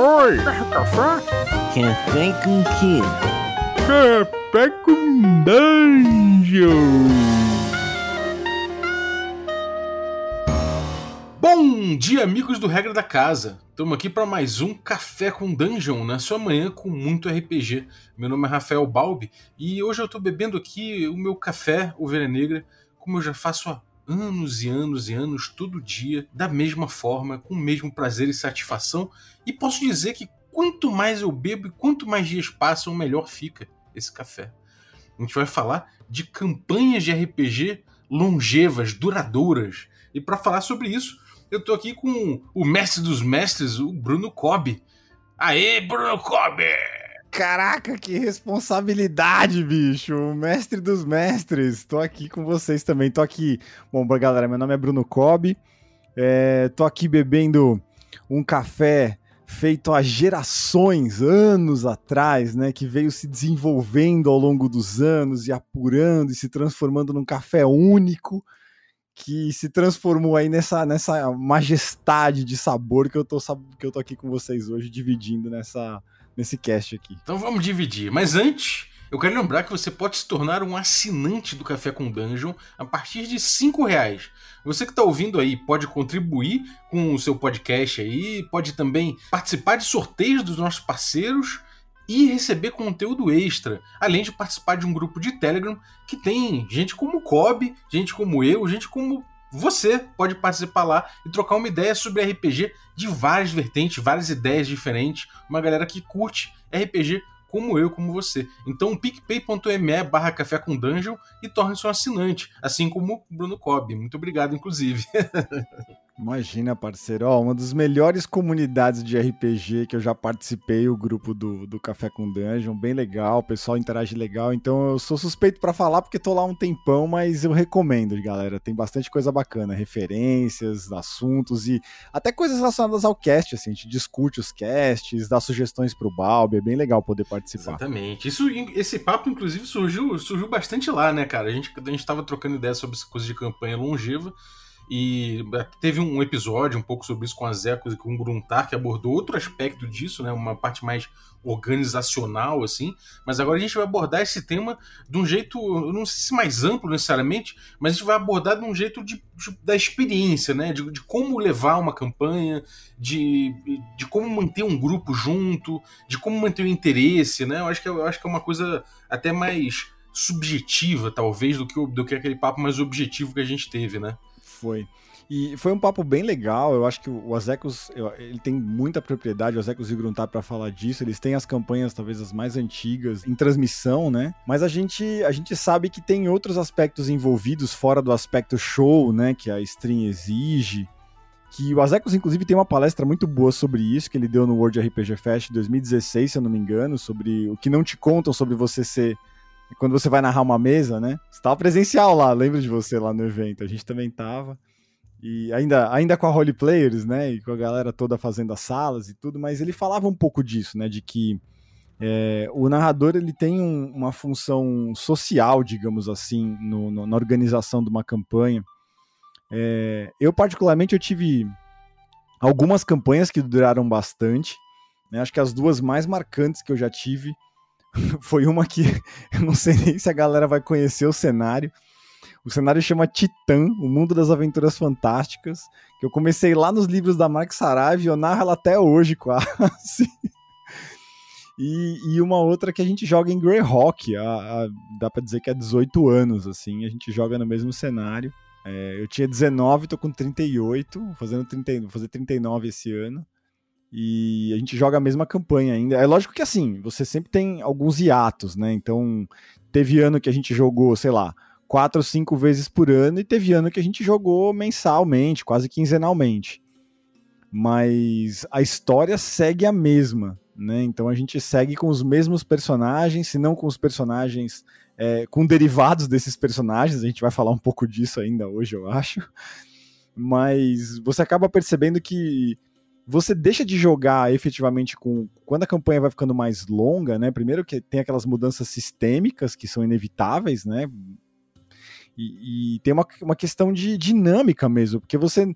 Oi! Café? Café com quê? Café com Dungeon! Bom dia, amigos do Regra da Casa! Estamos aqui para mais um Café com Dungeon, na sua manhã com muito RPG. Meu nome é Rafael Balbi e hoje eu estou bebendo aqui o meu café, o Ovelha Negra, como eu já faço há anos e anos e anos, todo dia, da mesma forma, com o mesmo prazer e satisfação. E posso dizer que quanto mais eu bebo e quanto mais dias passam, melhor fica esse café. A gente vai falar de campanhas de RPG longevas, duradouras. E para falar sobre isso, eu tô aqui com o mestre dos mestres, o Bruno Cobb. Aê, Bruno Cobb! Caraca, que responsabilidade, bicho! O mestre dos mestres. Tô aqui com vocês também. Tô aqui. Bom, galera, meu nome é Bruno Cobb. É, tô aqui bebendo um café feito há gerações, anos atrás, né, que veio se desenvolvendo ao longo dos anos e apurando e se transformando num café único que se transformou aí nessa, nessa majestade de sabor que eu tô que eu tô aqui com vocês hoje dividindo nessa nesse cast aqui. Então vamos dividir. Mas antes, eu quero lembrar que você pode se tornar um assinante do Café com Dungeon a partir de cinco reais. Você que está ouvindo aí pode contribuir com o seu podcast aí, pode também participar de sorteios dos nossos parceiros e receber conteúdo extra, além de participar de um grupo de Telegram que tem gente como Kobe, gente como eu, gente como você pode participar lá e trocar uma ideia sobre RPG de várias vertentes, várias ideias diferentes, uma galera que curte RPG como eu, como você. Então, picpay.me barra café com dungeon e torne-se um assinante, assim como o Bruno Cobb. Muito obrigado, inclusive. Imagina, parceiro. Ó, uma das melhores comunidades de RPG que eu já participei, o grupo do, do Café com Dungeon, bem legal, o pessoal interage legal. Então eu sou suspeito para falar porque tô lá um tempão, mas eu recomendo, galera. Tem bastante coisa bacana, referências, assuntos e até coisas relacionadas ao cast, assim. A gente discute os casts, dá sugestões pro Balbi, é bem legal poder participar. Exatamente. Isso, esse papo, inclusive, surgiu, surgiu bastante lá, né, cara? A gente, a gente tava trocando ideias sobre coisas de campanha longeva. E é, teve um episódio um pouco sobre isso com a Zecos e com o Gruntar, que abordou outro aspecto disso, né? Uma parte mais organizacional, assim. Mas agora a gente vai abordar esse tema de um jeito, eu não sei se mais amplo necessariamente, mas a gente vai abordar de um jeito de, de da experiência, né? De, de, como levar uma campanha, de, de como manter um grupo junto, de como manter o interesse, né? Eu acho que, eu acho que é uma coisa até mais subjetiva, talvez, do que, do que aquele papo mais objetivo que a gente teve, né? Foi. E foi um papo bem legal. Eu acho que o Azecos ele tem muita propriedade, o Azecos e o Gruntar, para falar disso. Eles têm as campanhas, talvez as mais antigas, em transmissão, né? Mas a gente, a gente sabe que tem outros aspectos envolvidos, fora do aspecto show, né? Que a stream exige. Que o Azecos, inclusive, tem uma palestra muito boa sobre isso, que ele deu no World RPG Fest 2016, se eu não me engano, sobre o que não te contam sobre você ser quando você vai narrar uma mesa, né? Você presencial lá, lembro de você lá no evento. A gente também tava. E ainda, ainda com a role players, né? E com a galera toda fazendo as salas e tudo, mas ele falava um pouco disso, né? De que é, o narrador ele tem um, uma função social, digamos assim, no, no, na organização de uma campanha. É, eu, particularmente, eu tive algumas campanhas que duraram bastante. Né? Acho que as duas mais marcantes que eu já tive foi uma que eu não sei nem se a galera vai conhecer o cenário. O cenário chama Titã, o mundo das aventuras fantásticas, que eu comecei lá nos livros da Mark Saraiva e eu narro ela até hoje quase. E, e, uma outra que a gente joga em Greyhawk, a, a, dá pra dizer que é 18 anos, assim, a gente joga no mesmo cenário. É, eu tinha 19, tô com 38, fazendo 30, vou fazer 39 esse ano. E a gente joga a mesma campanha ainda. É lógico que assim, você sempre tem alguns hiatos, né? Então, teve ano que a gente jogou, sei lá, quatro ou cinco vezes por ano, e teve ano que a gente jogou mensalmente, quase quinzenalmente. Mas a história segue a mesma, né? Então a gente segue com os mesmos personagens, se não com os personagens, é, com derivados desses personagens. A gente vai falar um pouco disso ainda hoje, eu acho. Mas você acaba percebendo que você deixa de jogar efetivamente com quando a campanha vai ficando mais longa, né? Primeiro que tem aquelas mudanças sistêmicas que são inevitáveis, né? E, e tem uma, uma questão de dinâmica mesmo, porque você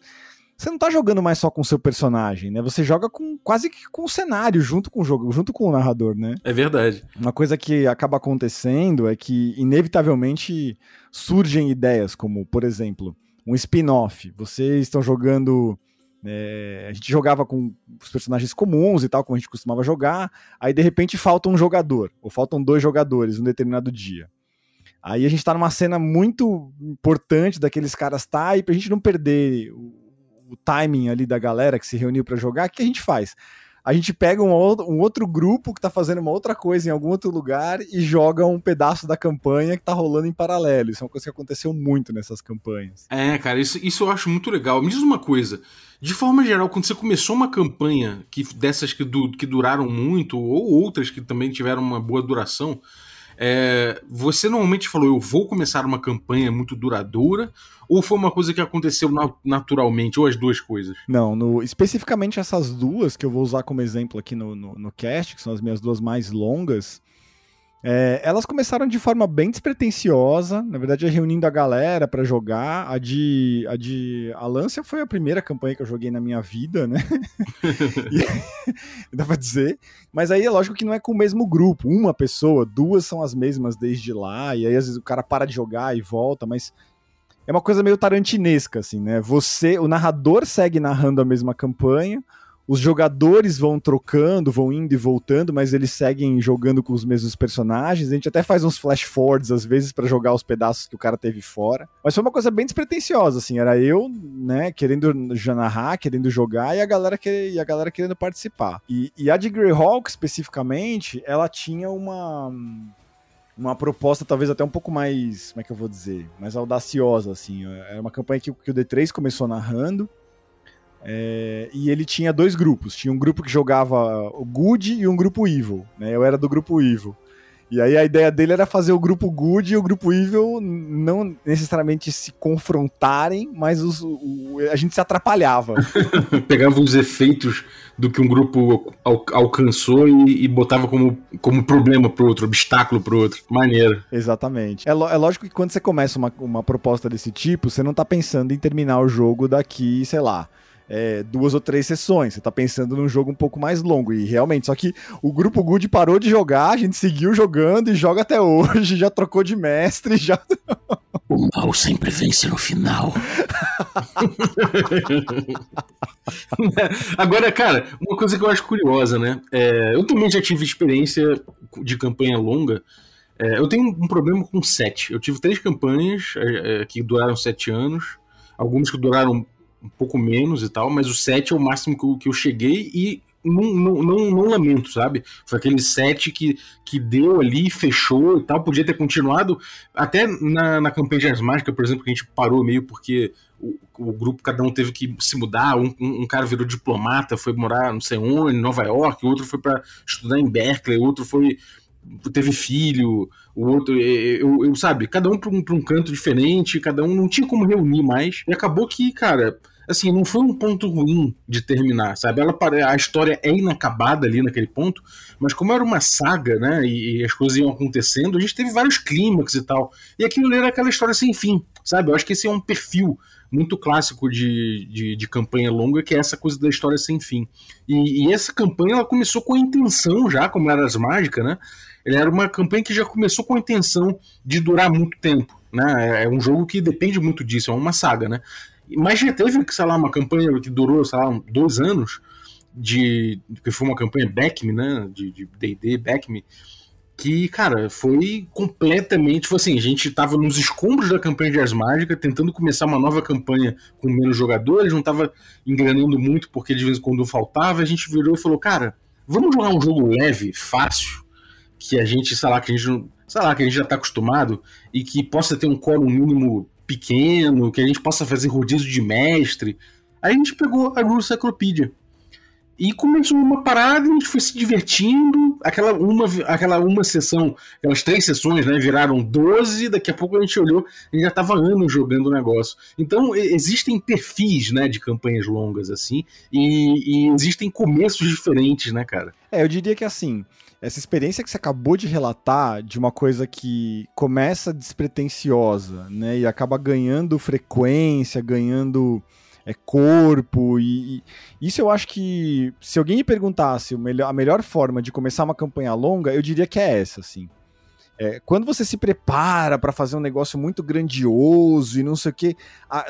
você não tá jogando mais só com o seu personagem, né? Você joga com quase que com o cenário junto com o jogo, junto com o narrador, né? É verdade. Uma coisa que acaba acontecendo é que inevitavelmente surgem ideias como, por exemplo, um spin-off. Vocês estão jogando é, a gente jogava com os personagens comuns e tal, como a gente costumava jogar. Aí de repente falta um jogador, ou faltam dois jogadores um determinado dia. Aí a gente tá numa cena muito importante daqueles caras tá, e pra gente não perder o, o timing ali da galera que se reuniu para jogar, o que a gente faz? A gente pega um, um, outro grupo que tá fazendo uma outra coisa em algum outro lugar e joga um pedaço da campanha que tá rolando em paralelo. Isso é uma coisa que aconteceu muito nessas campanhas. É, cara, isso, isso eu acho muito legal. Me diz uma coisa. De forma geral, quando você começou uma campanha que dessas que, du, que duraram muito, ou outras que também tiveram uma boa duração, é, você normalmente falou, eu vou começar uma campanha muito duradoura, ou foi uma coisa que aconteceu naturalmente, ou as duas coisas? Não, no, especificamente essas duas que eu vou usar como exemplo aqui no, no, no cast, que são as minhas duas mais longas, é, elas começaram de forma bem despretensiosa, na verdade, reunindo a galera para jogar. A de, a de Alância foi a primeira campanha que eu joguei na minha vida, né? e, dá pra dizer. Mas aí é lógico que não é com o mesmo grupo. Uma pessoa, duas são as mesmas desde lá, e aí às vezes o cara para de jogar e volta, mas é uma coisa meio tarantinesca, assim, né? Você, o narrador segue narrando a mesma campanha, os jogadores vão trocando, vão indo e voltando, mas eles seguem jogando com os mesmos personagens. A gente até faz uns flash forwards às vezes para jogar os pedaços que o cara teve fora. Mas foi uma coisa bem despretensiosa, assim. Era eu, né, querendo já narrar, querendo jogar e a galera, que, e a galera querendo participar. E, e a de Greyhawk, especificamente, ela tinha uma uma proposta talvez até um pouco mais, como é que eu vou dizer, mais audaciosa, assim. Era uma campanha que, que o D3 começou narrando, é, e ele tinha dois grupos. Tinha um grupo que jogava o Good e um grupo Evil. Né? Eu era do grupo Evil. E aí a ideia dele era fazer o grupo Good e o grupo Evil não necessariamente se confrontarem, mas os, o, a gente se atrapalhava. Pegava os efeitos do que um grupo al alcançou e, e, botava como, como problema pro outro, obstáculo pro outro. Maneiro. Exatamente. É, é lógico que quando você começa uma, uma proposta desse tipo, você não tá pensando em terminar o jogo daqui, sei lá, é, duas ou três sessões. Você tá pensando num jogo um pouco mais longo. E realmente, só que o grupo Good parou de jogar, a gente seguiu jogando e joga até hoje, já trocou de mestre, já. O mal sempre vence no final. Agora, cara, uma coisa que eu acho curiosa, né? É, eu também já tive experiência de campanha longa. É, eu tenho um problema com sete. Eu tive três campanhas é, é que duraram sete anos, algumas que duraram um pouco menos e tal, mas o 7 é o máximo que eu, que eu cheguei e não, não, não, não, lamento, sabe? Foi aquele set que, que deu ali, fechou e tal. Podia ter continuado. Até na, na campanha de Ars Mágica, por exemplo, que a gente parou meio porque o, o grupo, cada um teve que se mudar. Um, um, cara virou diplomata, foi morar não sei onde, em Nova York, outro foi para estudar em Berkeley, outro foi. Teve filho, o outro, eu, eu sabe, cada um para um, um canto diferente, cada um não tinha como reunir mais. E acabou que, cara, assim, não foi um ponto ruim de terminar, sabe? Ela, a história é inacabada ali naquele ponto, mas como era uma saga, né, e, as coisas iam acontecendo, a gente teve vários clímax e tal. E aquilo era aquela história sem fim, sabe? Eu acho que esse é um perfil muito clássico de, de, de, campanha longa, que é essa coisa da história sem fim. E, e, essa campanha ela começou com a intenção já, como era as mágicas, né? Era uma campanha que já começou com a intenção de durar muito tempo. Né? É um jogo que depende muito disso, é uma saga, né? Mas já teve, sei lá, uma campanha que durou, sei lá, dois anos, de que foi uma campanha Backme, né, de D&D, Backme, que, cara, foi completamente, foi assim, a gente tava nos escombros da campanha de Ars Mágica, tentando começar uma nova campanha com menos jogadores, não tava engranando muito porque de vez em quando faltava, a gente virou e falou, cara, vamos jogar um jogo leve, fácil, que a gente, sei lá, que a gente, sei lá, que a gente já tá acostumado e que possa ter um quórum mínimo pequeno, que a gente possa fazer rodízio de mestre. Aí a gente pegou a Rule Cyclopedia. E começou uma parada, a gente foi se divertindo. Aquela uma, aquela uma sessão, aquelas três sessões, né? Viraram 12, daqui a pouco a gente olhou e já tava anos jogando o negócio. Então, existem perfis, né, de campanhas longas, assim, e, e existem começos diferentes, né, cara? É, eu diria que assim, essa experiência que você acabou de relatar de uma coisa que começa despretensiosa, né, e acaba ganhando frequência, ganhando é corpo e, e, isso eu acho que se alguém me perguntasse a melhor forma de começar uma campanha longa, eu diria que é essa, assim. É, quando você se prepara para fazer um negócio muito grandioso e não sei o que,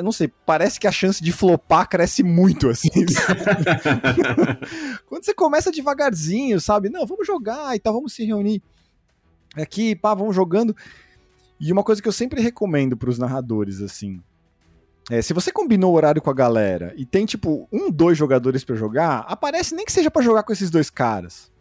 não sei, parece que a chance de flopar cresce muito, assim. quando você começa devagarzinho, sabe? Não, vamos jogar e tal, vamos se reunir aqui, pá, vamos jogando. E uma coisa que eu sempre recomendo para os narradores, assim, é, se você combinou o horário com a galera e tem, tipo, um, dois jogadores para jogar, aparece nem que seja para jogar com esses dois caras.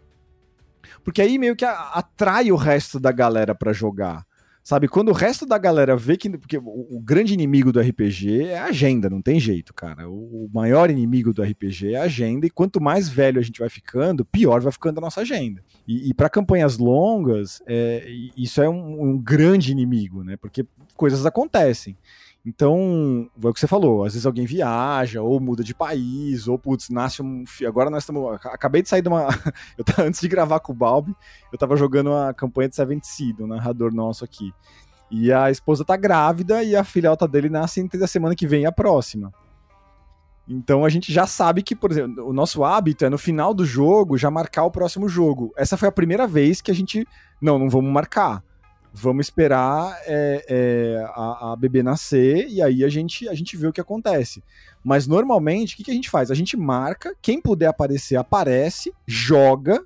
Porque aí meio que atrai o resto da galera para jogar. Sabe, quando o resto da galera vê que. Porque o, grande inimigo do RPG é a agenda, não tem jeito, cara. O, o, maior inimigo do RPG é a agenda, e quanto mais velho a gente vai ficando, pior vai ficando a nossa agenda. E, e para campanhas longas, é, isso é um, um grande inimigo, né? Porque coisas acontecem. Então, é o que você falou, às vezes alguém viaja, ou muda de país, ou putz, nasce um. Agora nós estamos. Acabei de sair de uma. eu tava, antes de gravar com o Balbi, eu tava jogando a campanha de Seventh Seed, o narrador nosso aqui. E a esposa tá grávida e a filhota dele nasce entre a semana que vem e a próxima. Então a gente já sabe que, por exemplo, o nosso hábito é no final do jogo já marcar o próximo jogo. Essa foi a primeira vez que a gente. Não, não vamos marcar vamos esperar é, é, a, a, bebê nascer e aí a gente, a gente vê o que acontece. Mas normalmente, o que, que a gente faz? A gente marca, quem puder aparecer, aparece, joga,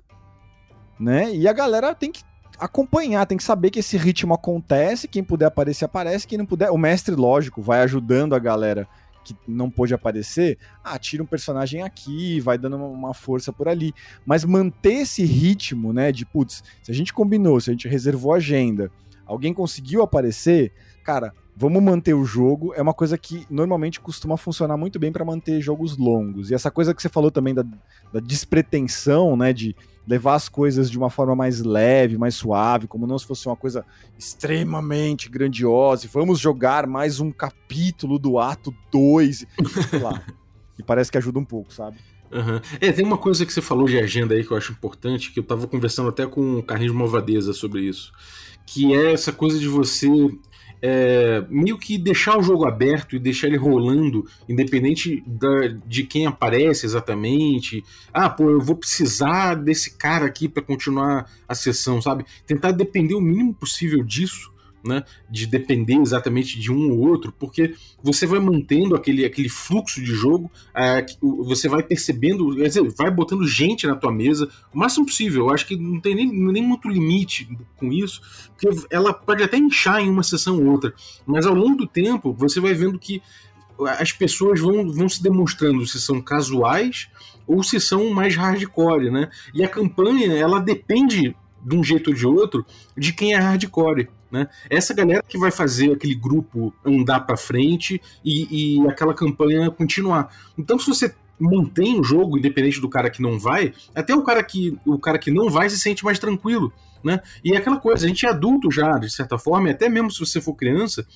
né? E a galera tem que acompanhar, tem que saber que esse ritmo acontece, quem puder aparecer, aparece, quem não puder. O mestre, lógico, vai ajudando a galera que não pôde aparecer, ah, tira um personagem aqui, vai dando uma força por ali. Mas manter esse ritmo, né, de putz, se a gente combinou, se a gente reservou agenda, alguém conseguiu aparecer, cara, vamos manter o jogo. É uma coisa que normalmente costuma funcionar muito bem para manter jogos longos. E essa coisa que você falou também da, da despretensão, né, de levar as coisas de uma forma mais leve, mais suave, como não se fosse uma coisa extremamente grandiosa. Vamos jogar mais um capítulo do ato 2, sei lá. e parece que ajuda um pouco, sabe? Uhum. É, tem uma coisa que você falou de agenda aí que eu acho importante, que eu tava conversando até com o Carlinhos Malvadeza sobre isso, que é essa coisa de você é, meio que deixar o jogo aberto e deixar ele rolando, independente da, de quem aparece exatamente. Ah, pô, eu vou precisar desse cara aqui para continuar a sessão, sabe? Tentar depender o mínimo possível disso né, de depender exatamente de um ou outro, porque você vai mantendo aquele, aquele fluxo de jogo, é, você vai percebendo, quer dizer, vai botando gente na tua mesa o máximo possível. Eu acho que não tem nem, nem muito limite com isso, porque ela pode até inchar em uma sessão ou outra, mas ao longo do tempo você vai vendo que as pessoas vão, vão se demonstrando se são casuais ou se são mais hardcore, né? E a campanha, ela depende de um jeito ou de outro de quem é hardcore. Né? Essa galera que vai fazer aquele grupo andar para frente e, e aquela campanha continuar. Então, se você mantém o jogo, independente do cara que não vai, até o cara que, o cara que não vai se sente mais tranquilo. Né? E é aquela coisa, a gente é adulto já, de certa forma, e até mesmo se você for criança,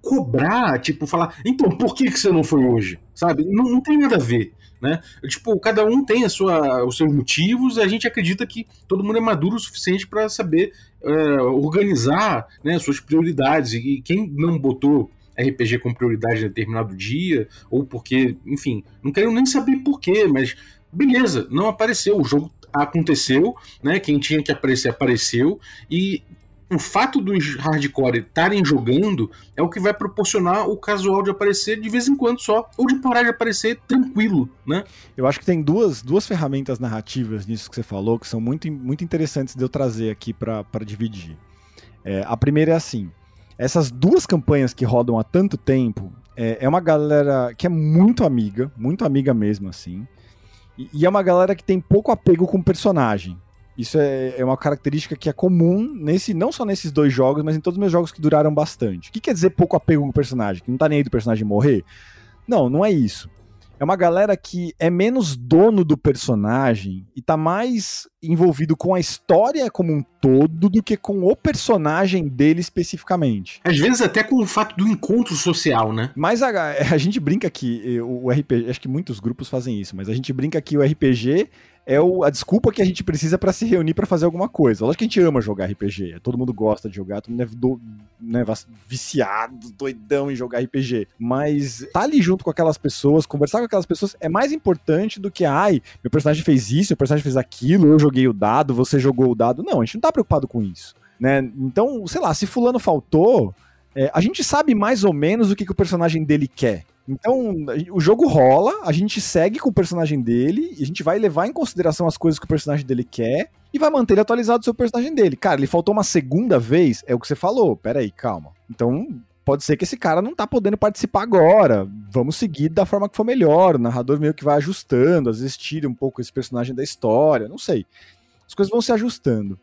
cobrar, tipo, falar, então por que, que você não foi hoje? Sabe? Não, não tem nada a ver. Né? Tipo, cada um tem a sua, os seus motivos a gente acredita que todo mundo é maduro o suficiente para saber é, organizar né, suas prioridades. E quem não botou RPG como prioridade em determinado dia, ou porque, enfim, não quero nem saber porquê, mas beleza, não apareceu, o jogo aconteceu, né? Quem tinha que aparecer apareceu e o fato dos hardcore estarem jogando é o que vai proporcionar o casual de aparecer de vez em quando só, ou de parar de aparecer tranquilo, né? Eu acho que tem duas, duas ferramentas narrativas nisso que você falou que são muito, muito interessantes de eu trazer aqui para dividir. É, a primeira é assim: essas duas campanhas que rodam há tanto tempo é, é uma galera que é muito amiga, muito amiga mesmo, assim. E, e é uma galera que tem pouco apego com o personagem. Isso é, é, uma característica que é comum nesse, não só nesses dois jogos, mas em todos os meus jogos que duraram bastante. O que quer dizer pouco apego com o personagem? Que não tá nem aí do personagem morrer? Não, não é isso é uma galera que é menos dono do personagem e tá mais envolvido com a história como um todo do que com o personagem dele especificamente. Às vezes até com o fato do encontro social, né? Mas a, a gente brinca que o RPG, acho que muitos grupos fazem isso, mas a gente brinca que o RPG é o, a desculpa que a gente precisa para se reunir para fazer alguma coisa. Lógico que a gente ama jogar RPG, todo mundo gosta de jogar, todo mundo é do, né, viciado, doidão em jogar RPG. Mas tá ali junto com aquelas pessoas, conversar com aquelas pessoas é mais importante do que, ai, meu personagem fez isso, meu personagem fez aquilo, eu joguei o dado, você jogou o dado. Não, a gente não tá preocupado com isso. Né? Então, sei lá, se fulano faltou, é, a gente sabe mais ou menos o que, que o personagem dele quer. Então, o jogo rola, a gente segue com o personagem dele, e a gente vai levar em consideração as coisas que o personagem dele quer, e vai manter ele atualizado do seu personagem dele. Cara, ele faltou uma segunda vez, é o que você falou. Pera aí, calma. Então, pode ser que esse cara não tá podendo participar agora. Vamos seguir da forma que for melhor. O narrador meio que vai ajustando, às vezes tira um pouco esse personagem da história, não sei. As coisas vão se ajustando.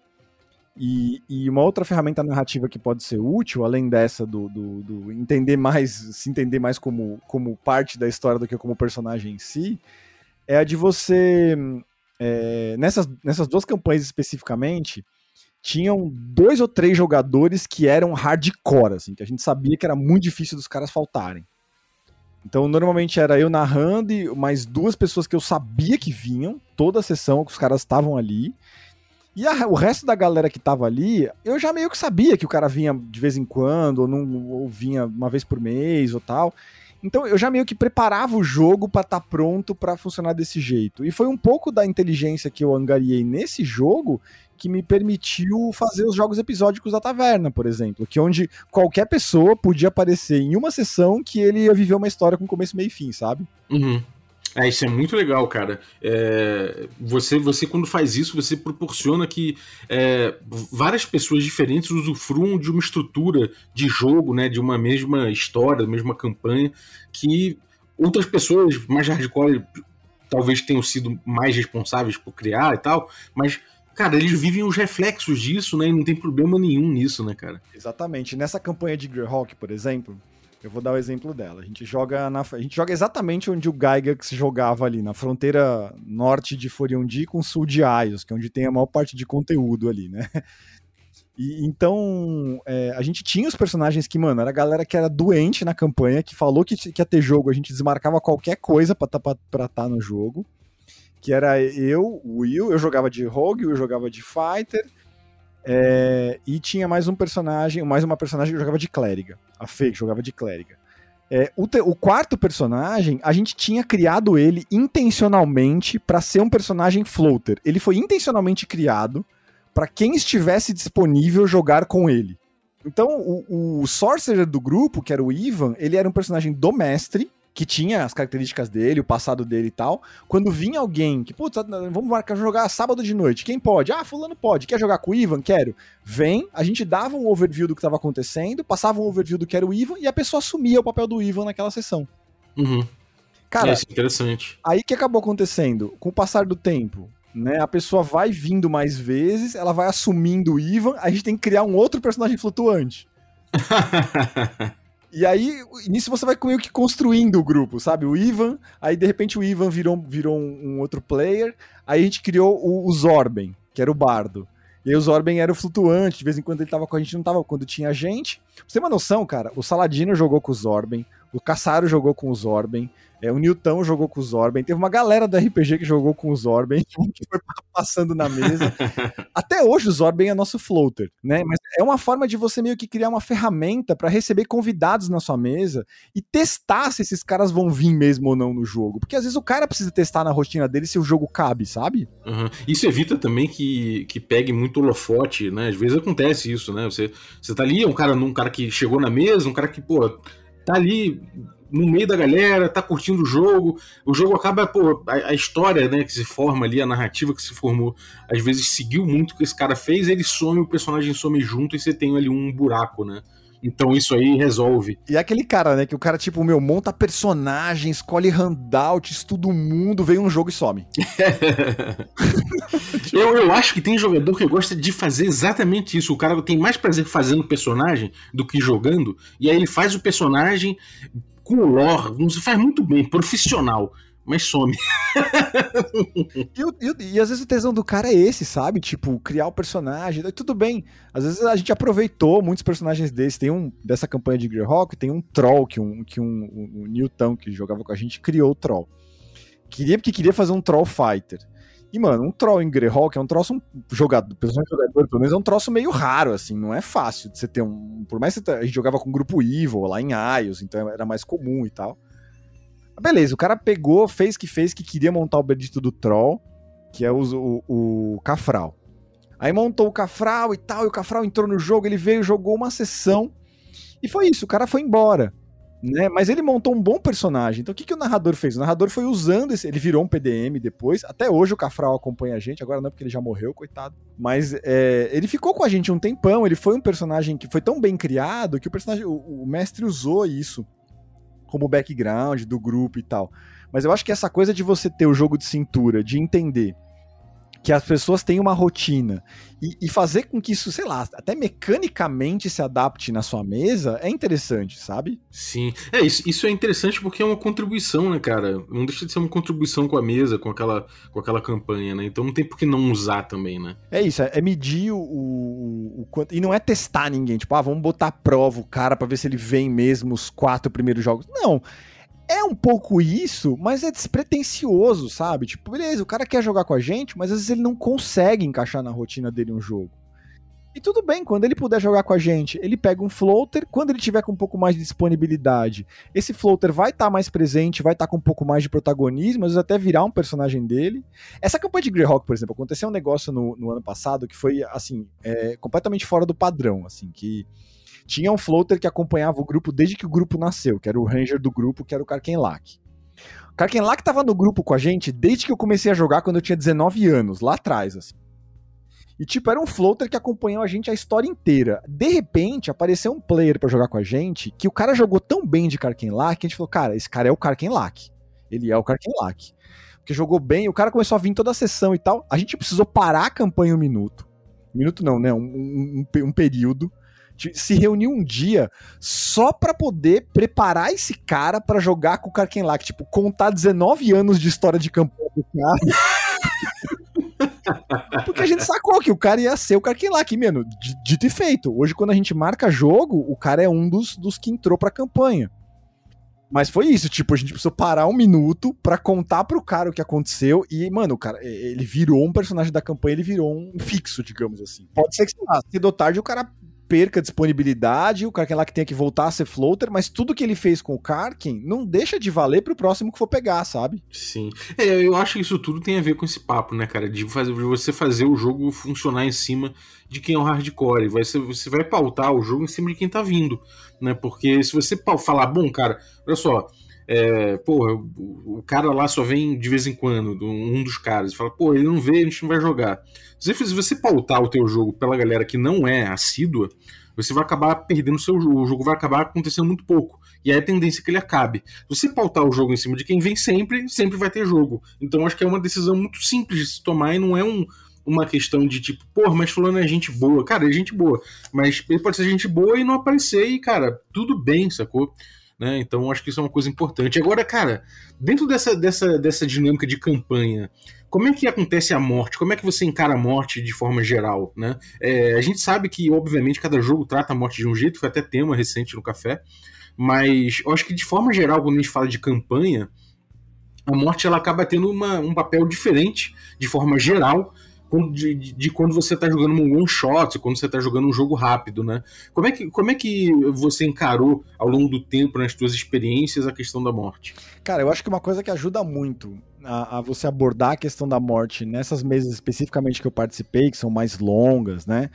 E, e, uma outra ferramenta narrativa que pode ser útil, além dessa do, do, do, entender mais, se entender mais como, como parte da história do que como personagem em si, é a de você. É, nessas, nessas duas campanhas especificamente, tinham dois ou três jogadores que eram hardcore, assim, que a gente sabia que era muito difícil dos caras faltarem. Então, normalmente era eu narrando e mais duas pessoas que eu sabia que vinham, toda a sessão que os caras estavam ali. E a, o resto da galera que tava ali, eu já meio que sabia que o cara vinha de vez em quando, ou, não, ou vinha uma vez por mês ou tal. Então eu já meio que preparava o jogo para estar tá pronto para funcionar desse jeito. E foi um pouco da inteligência que eu angariei nesse jogo que me permitiu fazer os jogos episódicos da taverna, por exemplo, que onde qualquer pessoa podia aparecer em uma sessão que ele ia viver uma história com começo, meio e fim, sabe? Uhum. É, isso é muito legal, cara. É, você, você, quando faz isso, você proporciona que é, várias pessoas diferentes usufruam de uma estrutura de jogo, né, de uma mesma história, da mesma campanha, que outras pessoas mais hardcore talvez tenham sido mais responsáveis por criar e tal, mas cara, eles vivem os reflexos disso, né? E não tem problema nenhum nisso, né, cara? Exatamente. Nessa campanha de Greyhawk, por exemplo, eu vou dar o exemplo dela. A gente joga na, a gente joga exatamente onde o Gygax jogava ali, na fronteira norte de Foriundi com sul de Aios, que é onde tem a maior parte de conteúdo ali, né? E, então, é, a gente tinha os personagens que, mano, era a galera que era doente na campanha, que falou que, que ia ter jogo, a gente desmarcava qualquer coisa pra estar tá, tá no jogo. Que era eu, o Will, eu jogava de Rogue, eu jogava de Fighter, é, e tinha mais um personagem, mais uma personagem que jogava de clériga. A Fê, que jogava de clériga. É, o, te, o, quarto personagem, a gente tinha criado ele intencionalmente para ser um personagem floater. Ele foi intencionalmente criado para quem estivesse disponível jogar com ele. Então, o, o sorcerer do grupo, que era o Ivan, ele era um personagem do mestre, que tinha as características dele, o passado dele e tal. Quando vinha alguém que, putz, vamos marcar jogar sábado de noite, quem pode? Ah, fulano pode. Quer jogar com o Ivan? Quero. Vem, a gente dava um overview do que estava acontecendo, passava um overview do que era o Ivan e a pessoa assumia o papel do Ivan naquela sessão. Uhum. Cara, é, é interessante. Aí que acabou acontecendo? Com o passar do tempo, né? A pessoa vai vindo mais vezes, ela vai assumindo o Ivan, a gente tem que criar um outro personagem flutuante. E aí, nisso você vai meio que construindo o grupo, sabe? O Ivan, aí de repente o Ivan virou, virou um, um outro player, aí a gente criou o, o Zorben, que era o bardo. E aí o Zorben era o flutuante, de vez em quando ele tava com a gente, não tava quando tinha gente. Pra você ter uma noção, cara, o Saladino jogou com o Zorben, o Caçaro jogou com o Zorben, é, o Newton jogou com o Zorben. Teve uma galera do RPG que jogou com o Zorben, que foi passando na mesa. Até hoje o Zorben é nosso floater, né? Mas é uma forma de você meio que criar uma ferramenta para receber convidados na sua mesa e testar se esses caras vão vir mesmo ou não no jogo. Porque às vezes o cara precisa testar na rotina dele se o jogo cabe, sabe? Uhum. Isso evita também que, que pegue muito holofote, né? Às vezes acontece isso, né? Você, você tá ali, é um cara, um cara que chegou na mesa, um cara que, pô, tá ali no meio da galera, tá curtindo o jogo. O jogo acaba, pô, a, a, história, né, que se forma ali, a narrativa que se formou, às vezes seguiu muito o que esse cara fez, ele some, o personagem some junto e você tem ali um buraco, né? Então isso aí resolve. E é aquele cara, né? Que o cara, tipo, meu, monta personagem, escolhe handout, estuda o mundo, vem um jogo e some. eu, eu acho que tem jogador que gosta de fazer exatamente isso. O cara tem mais prazer fazendo personagem do que jogando. E aí ele faz o personagem com o lore, faz muito bem, profissional mas some. e, e, e, às vezes o tesão do cara é esse, sabe? Tipo, criar o personagem. Tudo bem. Às vezes a gente aproveitou muitos personagens desses. Tem um dessa campanha de Greyhawk, tem um troll que um, que um, um, um Newton que jogava com a gente criou o troll. Queria porque queria fazer um troll fighter. E, mano, um troll em Greyhawk é um troço, um jogador, personagem jogador, pelo menos é um troço meio raro, assim, não é fácil de você ter um. Por mais que você, a gente jogava com o grupo Evil lá em Ios, então era mais comum e tal. Beleza, o cara pegou, fez que fez, que queria montar o bendito do troll, que é o, o, o Cafral. Aí montou o Cafral e tal, e o Cafral entrou no jogo, ele veio, jogou uma sessão, e foi isso, o cara foi embora né? Mas ele montou um bom personagem. Então o que, que o narrador fez? O narrador foi usando esse. Ele virou um PDM depois. Até hoje o Cafral acompanha a gente, agora não porque ele já morreu, coitado. Mas é, ele ficou com a gente um tempão. Ele foi um personagem que foi tão bem criado que o personagem. O, o mestre usou isso como background do grupo e tal. Mas eu acho que essa coisa de você ter o jogo de cintura, de entender que as pessoas têm uma rotina e, e, fazer com que isso, sei lá, até mecanicamente se adapte na sua mesa é interessante, sabe? Sim. É, isso, isso é interessante porque é uma contribuição, né, cara? Não deixa de ser uma contribuição com a mesa, com aquela, com aquela campanha, né? Então não tem por que não usar também, né? É isso, é, é medir o, o, o, quanto. E não é testar ninguém, tipo, ah, vamos botar à prova o cara para ver se ele vem mesmo os quatro primeiros jogos. Não é um pouco isso, mas é despretensioso, sabe? Tipo, beleza, o cara quer jogar com a gente, mas às vezes ele não consegue encaixar na rotina dele um jogo. E tudo bem, quando ele puder jogar com a gente, ele pega um floater, quando ele tiver com um pouco mais de disponibilidade, esse floater vai estar tá mais presente, vai estar tá com um pouco mais de protagonismo, às vezes até virar um personagem dele. Essa campanha de Greyhawk, por exemplo, aconteceu um negócio no, no ano passado que foi, assim, é, completamente fora do padrão, assim, que tinha um floater que acompanhava o grupo desde que o grupo nasceu, que era o ranger do grupo, que era o Karkenlak. O Karkenlak tava no grupo com a gente desde que eu comecei a jogar quando eu tinha 19 anos, lá atrás, assim. E, tipo, era um floater que acompanhou a gente a história inteira. De repente, apareceu um player para jogar com a gente, que o cara jogou tão bem de Karkenlak, que a gente falou, cara, esse cara é o Karkenlak. Ele é o Karkenlak. Porque jogou bem, o cara começou a vir toda a sessão e tal. A gente precisou parar a campanha um minuto. Minuto não, né? Um, um, um período se reuniu um dia só para poder preparar esse cara para jogar com o Karkenlak, tipo, contar 19 anos de história de campanha do cara. Porque a gente sacou que o cara ia ser o Karkenlak, mano, dito e feito. Hoje, quando a gente marca jogo, o cara é um dos, dos que entrou pra campanha. Mas foi isso, tipo, a gente precisou parar um minuto para contar pro cara o que aconteceu e, mano, o cara, ele virou um personagem da campanha, ele virou um fixo, digamos assim. Pode ser que, sei lá, cedo ou tarde o cara perca disponibilidade, o Karken lá que tenha que voltar a ser floater, mas tudo que ele fez com o Karken não deixa de valer pro próximo que for pegar, sabe? Sim. É, eu acho que isso tudo tem a ver com esse papo, né, cara? De, fazer, de você fazer o jogo funcionar em cima de quem é o hardcore. Vai ser, você vai pautar o jogo em cima de quem tá vindo, né? Porque se você falar, bom, cara, olha só, é, porra, o, cara lá só vem de vez em quando, um dos caras, e fala, pô, ele não veio, a gente não vai jogar. Se você pautar o teu jogo pela galera que não é assídua, você vai acabar perdendo o seu jogo, o jogo vai acabar acontecendo muito pouco. E aí a tendência é que ele acabe. Se você pautar o jogo em cima de quem vem sempre, sempre vai ter jogo. Então acho que é uma decisão muito simples de se tomar e não é um, uma questão de tipo, porra, mas fulano é gente boa. Cara, é gente boa. Mas ele pode ser gente boa e não aparecer e, cara, tudo bem, sacou? Né? Então acho que isso é uma coisa importante. Agora, cara, dentro dessa, dessa, dessa dinâmica de campanha, como é que acontece a morte? Como é que você encara a morte de forma geral? Né? É, a gente sabe que, obviamente, cada jogo trata a morte de um jeito, foi até tema recente no café, mas eu acho que de forma geral, quando a gente fala de campanha, a morte ela acaba tendo uma, um papel diferente de forma geral de, de, quando você está jogando um one shot, quando você está jogando um jogo rápido, né? Como é, que, como é que você encarou ao longo do tempo, nas suas experiências, a questão da morte? Cara, eu acho que uma coisa que ajuda muito a, a, você abordar a questão da morte nessas mesas especificamente que eu participei, que são mais longas, né?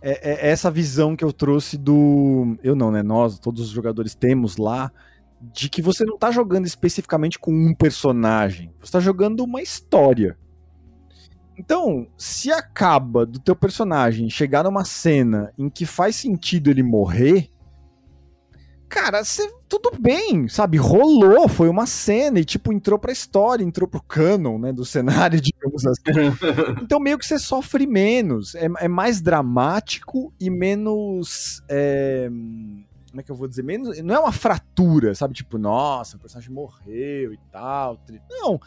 É, é essa visão que eu trouxe do. Eu não, né? Nós, todos os jogadores temos lá de que você não está jogando especificamente com um personagem, você está jogando uma história. Então, se acaba do teu personagem chegar numa cena em que faz sentido ele morrer, cara, cê, tudo bem, sabe? Rolou, foi uma cena e, tipo, entrou pra história, entrou pro canon, né, do cenário, digamos assim. então, meio que você sofre menos, é, é mais dramático e menos. É, como é que eu vou dizer? Menos, não é uma fratura, sabe? Tipo, nossa, o personagem morreu e tal. Não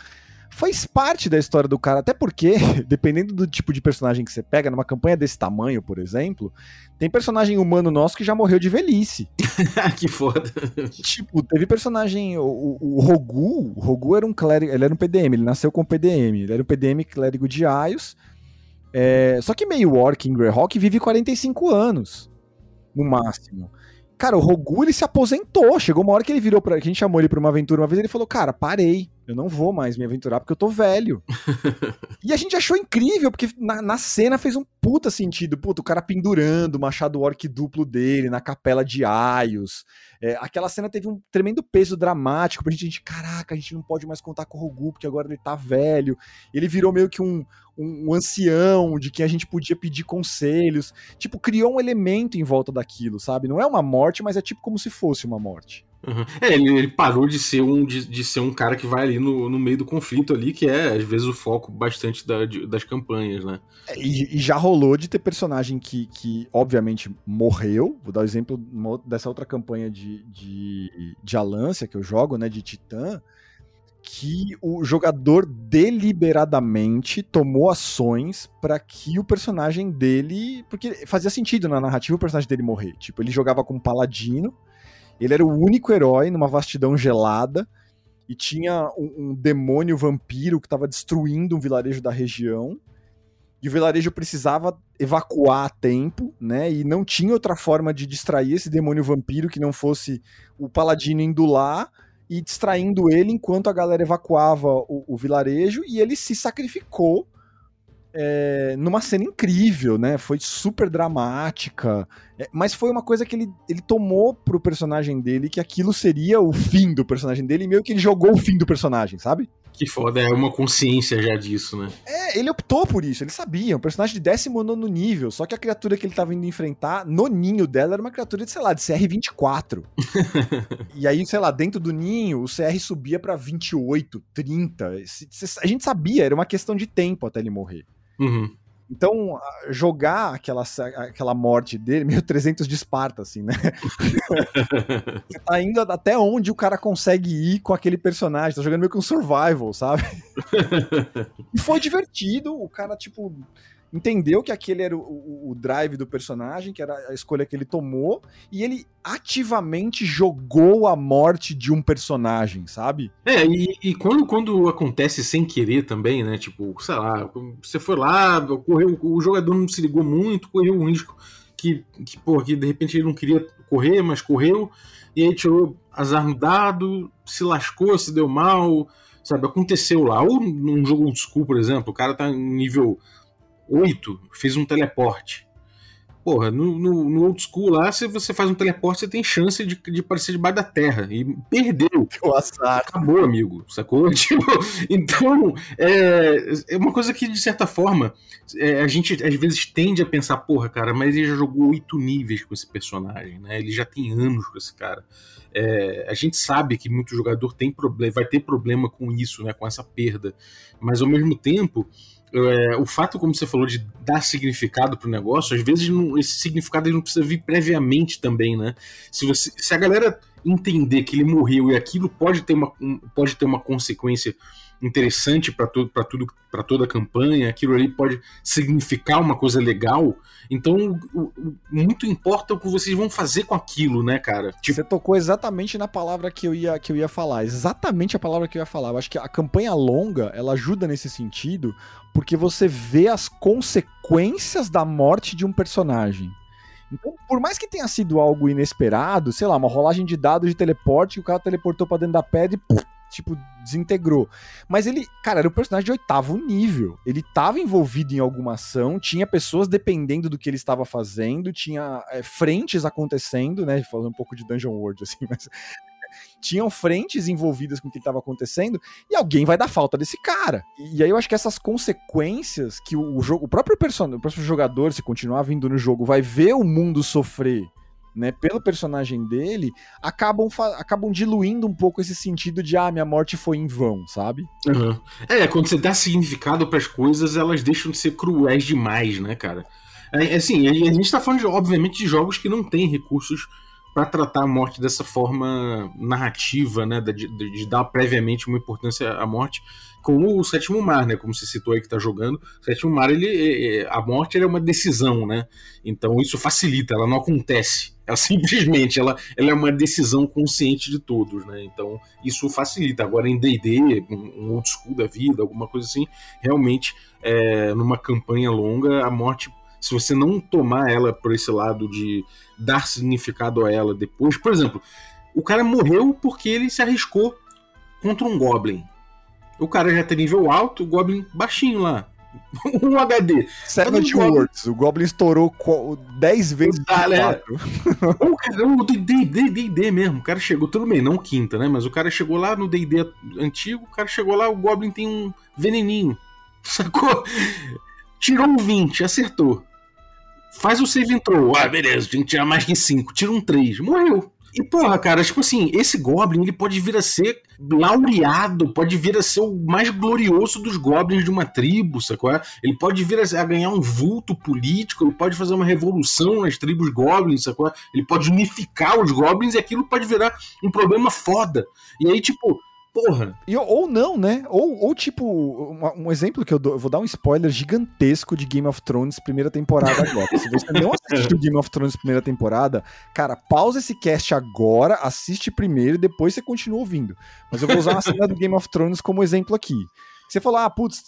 faz parte da história do cara, até porque, dependendo do tipo de personagem que você pega, numa campanha desse tamanho, por exemplo, tem personagem humano nosso que já morreu de velhice. que foda. tipo, teve personagem, o, o, Rogu, o Rogu era um clérigo, ele era um PDM, ele nasceu com PDM, ele era um PDM clérigo de Aios, é, só que meio orc em Greyhawk vive 45 anos, no máximo. Cara, o Rogu, ele se aposentou. Chegou uma hora que ele virou pra. Que a gente chamou ele pra uma aventura uma vez, ele falou: Cara, parei. Eu não vou mais me aventurar porque eu tô velho. e a gente achou incrível, porque na, na, cena fez um puta sentido. Puta, o cara pendurando o machado orc duplo dele na capela de Aios. É, aquela cena teve um tremendo peso dramático pra gente, a gente, caraca, a gente não pode mais contar com o Rogu, porque agora ele tá velho. Ele virou meio que um, um, um ancião de quem a gente podia pedir conselhos. Tipo, criou um elemento em volta daquilo, sabe? Não é uma morte, mas é tipo como se fosse uma morte. Uhum. É, ele, ele, parou de ser um de, de, ser um cara que vai ali no, no meio do conflito ali, que é às vezes o foco bastante da, de, das campanhas, né? É, e, e, já rolou de ter personagem que, que obviamente morreu. Vou dar o um exemplo dessa outra campanha de, de, de Alância que eu jogo, né? De Titã. Que o jogador deliberadamente tomou ações para que o personagem dele. Porque fazia sentido na narrativa o personagem dele morrer. Tipo, ele jogava com um paladino ele era o único herói numa vastidão gelada e tinha um, um demônio vampiro que estava destruindo um vilarejo da região. E o vilarejo precisava evacuar a tempo, né? E não tinha outra forma de distrair esse demônio vampiro que não fosse o paladino indo lá e distraindo ele enquanto a galera evacuava o, o vilarejo. E ele se sacrificou é, numa cena incrível, né? Foi super dramática. É, mas foi uma coisa que ele, ele tomou pro personagem dele, que aquilo seria o fim do personagem dele, e meio que ele jogou o fim do personagem, sabe? Que foda, é uma consciência já disso, né? É, ele optou por isso, ele sabia. Um personagem de 19 nível, só que a criatura que ele tava indo enfrentar, no ninho dela, era uma criatura de, sei lá, de CR24. e aí, sei lá, dentro do ninho, o CR subia para 28, 30. A gente sabia, era uma questão de tempo até ele morrer. Uhum. Então, jogar aquela, aquela morte dele, meio 300 de Esparta, assim, né? Você tá indo até onde o cara consegue ir com aquele personagem, tá jogando meio que um survival, sabe? e foi divertido, o cara, tipo, entendeu que aquele era o, o, o, drive do personagem, que era a escolha que ele tomou, e ele ativamente jogou a morte de um personagem, sabe? É, e, e quando, quando acontece sem querer também, né? Tipo, sei lá, você foi lá, correu, o jogador não se ligou muito, correu um risco que, que, pô, que de repente ele não queria correr, mas correu, e aí tirou azar no dado, se lascou, se deu mal, sabe? Aconteceu lá. Ou num jogo old school, por exemplo, o cara tá em nível 8 fez um teleporte. Porra, no, no, no, old school lá, se você faz um teleporte, você tem chance de, de aparecer debaixo da terra. E perdeu. O azar. Acabou, amigo. Sacou? Tipo, então, é, é uma coisa que, de certa forma, é, a gente às vezes tende a pensar, porra, cara, mas ele já jogou oito níveis com esse personagem, né? Ele já tem anos com esse cara. É, a gente sabe que muito jogador tem problema, vai ter problema com isso, né? Com essa perda. Mas ao mesmo tempo é, o fato, como você falou, de dar significado pro negócio, às vezes não, esse significado não precisa vir previamente também, né? Se, você, se a galera entender que ele morreu e aquilo pode ter uma, pode ter uma consequência interessante para tudo para tudo para toda a campanha aquilo ali pode significar uma coisa legal então o, o, muito importa o que vocês vão fazer com aquilo né cara? Tipo... você tocou exatamente na palavra que eu ia que eu ia falar exatamente a palavra que eu ia falar. Eu acho que a campanha longa ela ajuda nesse sentido porque você vê as consequências da morte de um personagem. Então, por mais que tenha sido algo inesperado, sei lá, uma rolagem de dados de teleporte, que o cara teleportou para dentro da pedra e tipo, desintegrou. Mas ele, cara, era um personagem de oitavo nível. Ele estava envolvido em alguma ação, tinha pessoas dependendo do que ele estava fazendo, tinha é, frentes acontecendo, né? Falando um pouco de Dungeon World, assim, mas. tinham frentes envolvidas com o que estava acontecendo e alguém vai dar falta desse cara. E aí eu acho que essas consequências que o, jogo, o próprio personagem, o próprio jogador, se continuar vindo no jogo, vai ver o mundo sofrer né, pelo personagem dele, acabam, acabam diluindo um pouco esse sentido de, ah, minha morte foi em vão, sabe? Uhum. É, quando você dá significado para as coisas, elas deixam de ser cruéis demais, né, cara? É, assim, a gente tá falando, obviamente, de jogos que não têm recursos para tratar a morte dessa forma narrativa, né, de, de, de, dar previamente uma importância à morte, como o Sétimo Mar, né, como você citou aí que tá jogando, o Sétimo Mar, ele, é, é, a morte é uma decisão, né, então isso facilita, ela não acontece, ela simplesmente, ela, ela é uma decisão consciente de todos, né, então isso facilita, agora em D&D, um old school da vida, alguma coisa assim, realmente, é, numa campanha longa, a morte se você não tomar ela por esse lado de dar significado a ela depois, por exemplo, o cara morreu porque ele se arriscou contra um Goblin. O cara já tem nível alto, o Goblin baixinho lá. um HD. Savage Words, o Goblin estourou 10 vezes ah, é. o cara, o D&D mesmo, o cara chegou, tudo bem, não quinta, né, mas o cara chegou lá no D&D antigo, o cara chegou lá, o Goblin tem um veneninho, sacou? Tirou um 20, acertou. Faz o save intro. Ah, beleza, tem que tirar mais que 5. Tira um 3. Morreu. E porra, cara, tipo assim, esse Goblin ele pode vir a ser laureado, pode vir a ser o mais glorioso dos Goblins de uma tribo, sacou? Ele pode vir a, ganhar um vulto político, ele pode fazer uma revolução nas tribos Goblins, sacou? Ele pode unificar os Goblins e aquilo pode virar um problema foda. E aí, tipo, Porra. E, ou não, né? Ou, ou tipo, um, um exemplo que eu dou, eu vou dar um spoiler gigantesco de Game of Thrones primeira temporada agora. Se você não assistiu Game of Thrones primeira temporada, cara, pausa esse cast agora, assiste primeiro e depois você continua ouvindo. Mas eu vou usar uma cena do Game of Thrones como exemplo aqui. Você falou, ah, putz,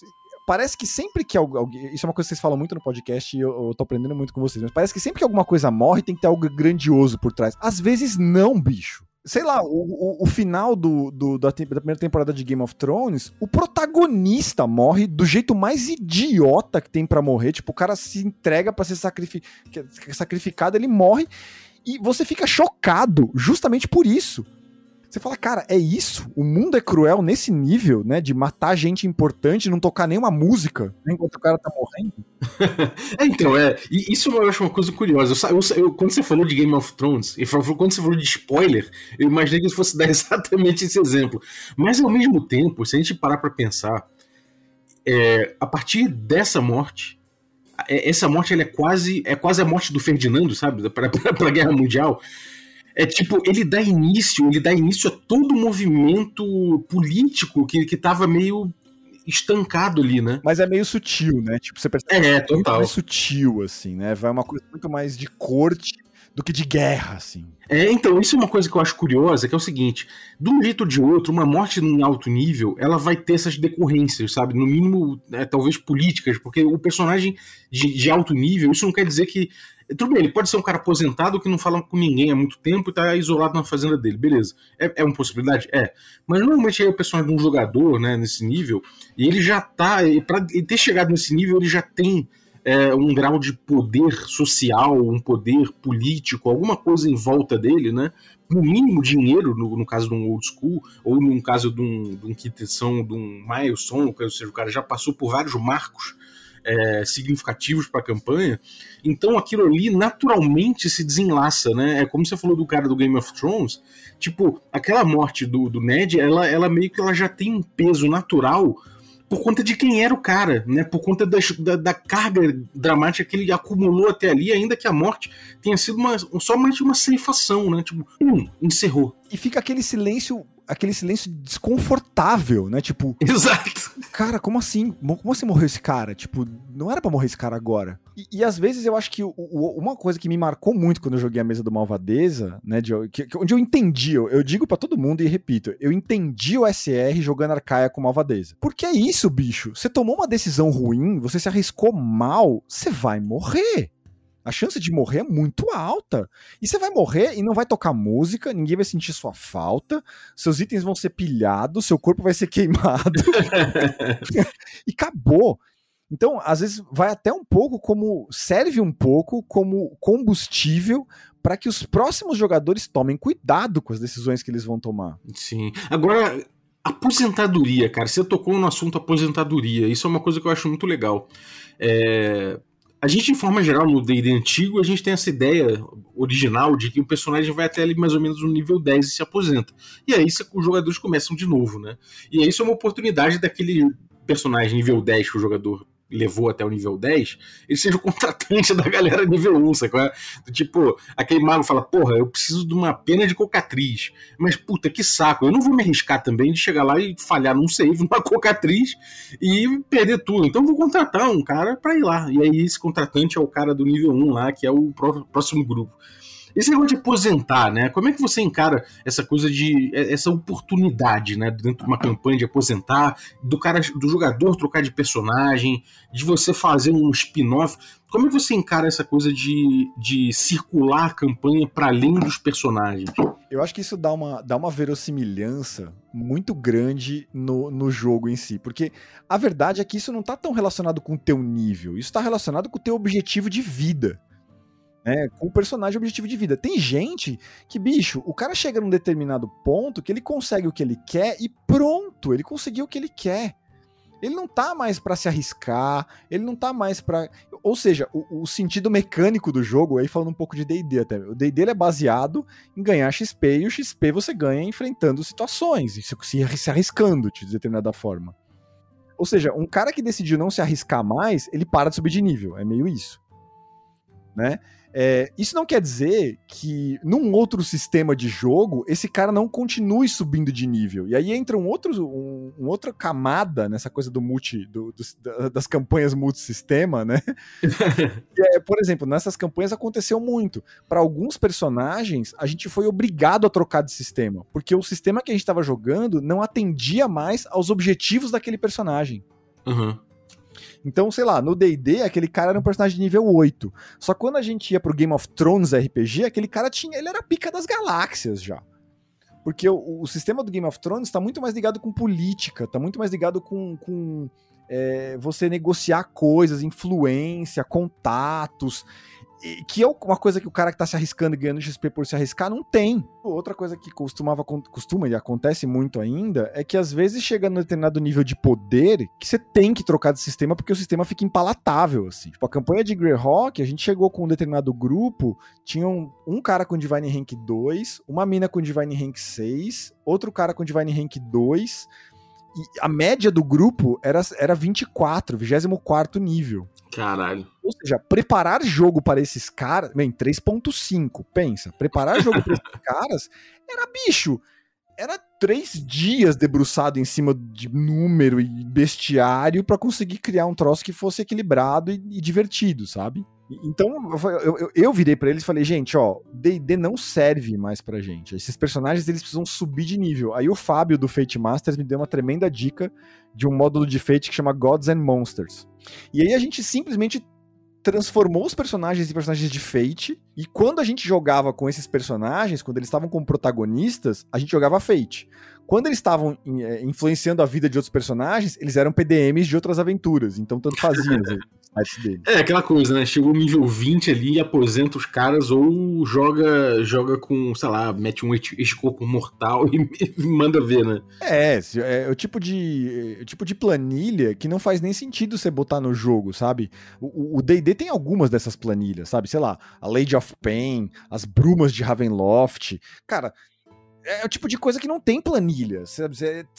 parece que sempre que alguém. Isso é uma coisa que vocês falam muito no podcast e eu, eu tô aprendendo muito com vocês, mas parece que sempre que alguma coisa morre tem que ter algo grandioso por trás. Às vezes não, bicho sei lá, o, o, o final do, do da, da, primeira temporada de Game of Thrones, o protagonista morre do jeito mais idiota que tem para morrer. Tipo, o cara se entrega para ser sacrifi sacrificado, ele morre e você fica chocado justamente por isso. Você fala, cara, é isso? O mundo é cruel nesse nível, né? De matar gente importante, não tocar nenhuma música enquanto o cara tá morrendo. é, então, é. E isso eu acho uma coisa curiosa. Eu, eu, quando você falou de Game of Thrones, e quando você falou de spoiler, eu imaginei que fosse dar exatamente esse exemplo. Mas ao mesmo tempo, se a gente parar pra pensar, é, a partir dessa morte, é, essa morte ela é quase é quase a morte do Ferdinando, sabe? Para a Guerra Mundial. É tipo, ele dá início, ele dá início a todo o movimento político que, que tava meio estancado ali, né? Mas é meio sutil, né? Tipo, você percebe é, total. muito mais sutil, assim, né? Vai uma coisa muito mais de corte do que de guerra, assim. É, então, isso é uma coisa que eu acho curiosa, que é o seguinte, de um jeito ou de outro, uma morte em alto nível, ela vai ter essas decorrências, sabe? No mínimo, é, talvez políticas, porque o personagem de, de alto nível, isso não quer dizer que tudo bem, ele pode ser um cara aposentado que não fala com ninguém há muito tempo e tá isolado na fazenda dele, beleza. É, é uma possibilidade? É. Mas normalmente é o personagem de um jogador, né, nesse nível, e ele já tá. Ele ter chegado nesse nível, ele já tem é, um grau de poder social, um poder político, alguma coisa em volta dele, né? No mínimo dinheiro, no, no caso de um old school, ou no caso de um, de um Kitson, de um milestone, ou seja, o cara já passou por vários marcos é, significativos para a campanha. Então aquilo ali naturalmente se desenlaça, né? É como você falou do cara do Game of Thrones. Tipo, aquela morte do, do Ned, ela, ela meio que ela já tem um peso natural por conta de quem era o cara, né? Por conta da, da, da, carga dramática que ele acumulou até ali, ainda que a morte tenha sido uma, somente uma ceifação, né? Tipo, um, encerrou. E fica aquele silêncio aquele silêncio desconfortável, né? Tipo. Exato. Cara, como assim? Como assim morreu esse cara? Tipo, não era para morrer esse cara agora. E, e, às vezes eu acho que o, o, uma coisa que me marcou muito quando eu joguei a mesa do Malvadeza, né? De, que, onde eu entendi, eu, eu, digo para todo mundo e repito, eu entendi o SR jogando Arcaia com Malvadeza. Porque é isso, bicho. Você tomou uma decisão ruim, você se arriscou mal, você vai morrer. A chance de morrer é muito alta. E você vai morrer e não vai tocar música, ninguém vai sentir sua falta, seus itens vão ser pilhados, seu corpo vai ser queimado. e acabou. Então, às vezes, vai até um pouco como. serve um pouco como combustível para que os próximos jogadores tomem cuidado com as decisões que eles vão tomar. Sim. Agora, aposentadoria, cara. Você tocou no assunto aposentadoria. Isso é uma coisa que eu acho muito legal. É, a gente, de forma geral, no D&D antigo, a gente tem essa ideia original de que o personagem vai até ali mais ou menos no nível 10 e se aposenta. E aí os jogadores começam de novo, né? E isso é uma oportunidade daquele personagem nível 10 que o jogador levou até o nível 10, ele seja o contratante da galera nível 1, sacou? Tipo, aquele mago fala, porra, eu preciso de uma pena de cocatriz. Mas, puta, que saco. Eu não vou me arriscar também de chegar lá e falhar num save, numa cocatriz e perder tudo. Então vou contratar um cara pra ir lá. E aí esse contratante é o cara do nível 1 lá, que é o próximo grupo. Esse negócio de aposentar, né? Como é que você encara essa coisa de. essa oportunidade, né? Dentro de uma campanha de aposentar, do cara, do jogador trocar de personagem, de você fazer um spin-off. Como é que você encara essa coisa de, de circular a campanha para além dos personagens? Eu acho que isso dá uma, dá uma verossimilhança muito grande no, no jogo em si. Porque a verdade é que isso não tá tão relacionado com o teu nível, isso tá relacionado com o teu objetivo de vida né, com o personagem objetivo de vida. Tem gente que, bicho, o cara chega num determinado ponto que ele consegue o que ele quer e pronto, ele conseguiu o que ele quer. Ele não tá mais para se arriscar, ele não tá mais para, ou seja, o, o, sentido mecânico do jogo, aí falando um pouco de D&D até, o D&D é baseado em ganhar XP e o XP você ganha enfrentando situações, se, se, se arriscando de determinada forma. Ou seja, um cara que decidiu não se arriscar mais, ele para de subir de nível, é meio isso, né? É, isso não quer dizer que num outro sistema de jogo esse cara não continue subindo de nível. E aí entra um outro, um, um outra camada nessa coisa do multi, do, do, das campanhas multisistema, né? é, por exemplo, nessas campanhas aconteceu muito. Para alguns personagens, a gente foi obrigado a trocar de sistema, porque o sistema que a gente estava jogando não atendia mais aos objetivos daquele personagem. Uhum. Então, sei lá, no D&D, aquele cara era um personagem de nível 8. Só quando a gente ia pro Game of Thrones RPG, aquele cara tinha, ele era pica das galáxias já. Porque o, o sistema do Game of Thrones está muito mais ligado com política, está muito mais ligado com, com é, você negociar coisas, influência, contatos que é uma coisa que o cara que tá se arriscando e ganhando XP por se arriscar não tem. Outra coisa que costumava, costuma e acontece muito ainda é que às vezes chega num determinado nível de poder que você tem que trocar de sistema porque o sistema fica impalatável, assim. Tipo, a campanha de Greyhawk, a gente chegou com um determinado grupo, tinha um, um cara com Divine Rank 2, uma mina com Divine Rank 6, outro cara com Divine Rank 2, e a média do grupo era, era 24, 24 nível. Caralho. Ou seja, preparar jogo para esses caras. Bem, 3.5, pensa. Preparar jogo para esses caras era bicho. Era três dias debruçado em cima de número e bestiário para conseguir criar um troço que fosse equilibrado e, e divertido, sabe? Então eu, eu, eu virei para eles e falei, gente, ó, D&D não serve mais pra gente. Esses personagens eles precisam subir de nível. Aí o Fábio do Fate Masters me deu uma tremenda dica de um módulo de Fate que chama Gods and Monsters. E aí a gente simplesmente transformou os personagens em personagens de Fate, e quando a gente jogava com esses personagens, quando eles estavam como protagonistas, a gente jogava Fate. Quando eles estavam é, influenciando a vida de outros personagens, eles eram PDMs de outras aventuras, então tanto fazia dele. É aquela coisa, né? Chegou nível 20 ali, aposenta os caras ou joga joga com, sei lá, mete um escopo mortal e manda ver, né? É, é o tipo de é, o tipo de planilha que não faz nem sentido você botar no jogo, sabe? O D&D tem algumas dessas planilhas, sabe? Sei lá, a Lady of Pain, as Brumas de Ravenloft. Cara, é o tipo de coisa que não tem planilha. Se,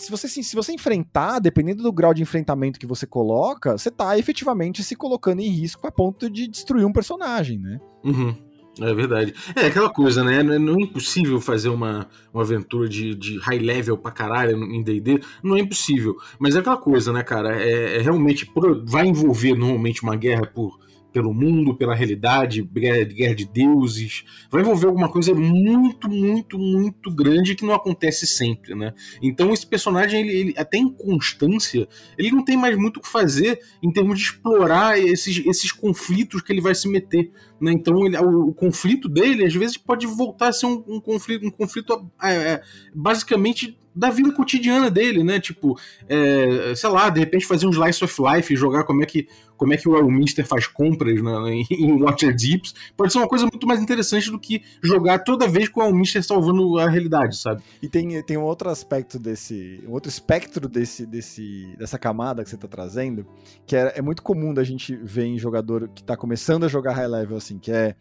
você, se você enfrentar, dependendo do grau de enfrentamento que você coloca, você tá efetivamente se colocando em risco a ponto de destruir um personagem, né? Uhum. É verdade. É aquela coisa, né? Não é impossível fazer uma, uma aventura de, de high level pra caralho em DD. Não é impossível. Mas é aquela coisa, né, cara? É, é realmente. Vai envolver normalmente uma guerra por pelo mundo, pela realidade, guerra de deuses. Vai envolver alguma coisa muito, muito, muito grande que não acontece sempre, né? Então esse personagem, ele, ele até em constância, ele não tem mais muito o que fazer em termos de explorar esses, esses conflitos que ele vai se meter. Né? Então ele, o, o, conflito dele, às vezes, pode voltar a ser um, um conflito, um conflito é, é, basicamente da vida cotidiana dele, né? Tipo, é, sei lá, de repente fazer um slice of life e jogar como é que, como é que o Elminster faz compras na, em, em Waterdeeps, pode ser uma coisa muito mais interessante do que jogar toda vez com o Elminster salvando a realidade, sabe? E tem, tem um outro aspecto desse, um outro espectro desse, desse, dessa camada que você tá trazendo, que é, é muito comum da gente ver em jogador que tá começando a jogar high level, assim, que é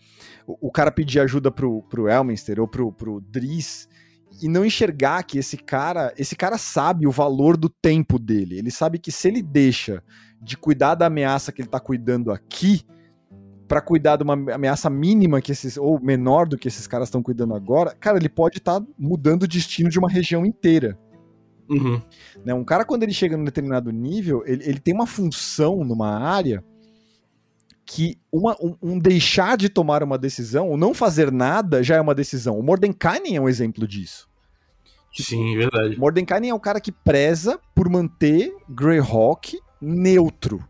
o, o cara pedir ajuda pro, pro Elminster ou pro, pro Driz e não enxergar que esse cara, esse cara sabe o valor do tempo dele. Ele sabe que se ele deixa de cuidar da ameaça que ele tá cuidando aqui, para cuidar de uma ameaça mínima que esses ou menor do que esses caras estão cuidando agora, cara, ele pode estar tá mudando o destino de uma região inteira. Uhum. Né? Um cara, quando ele chega num determinado nível, ele, ele tem uma função numa área que uma, um, um, deixar de tomar uma decisão, ou não fazer nada, já é uma decisão. O Mordenkainen é um exemplo disso. Sim, verdade. Mordenkainen é o cara que preza por manter Greyhawk neutro.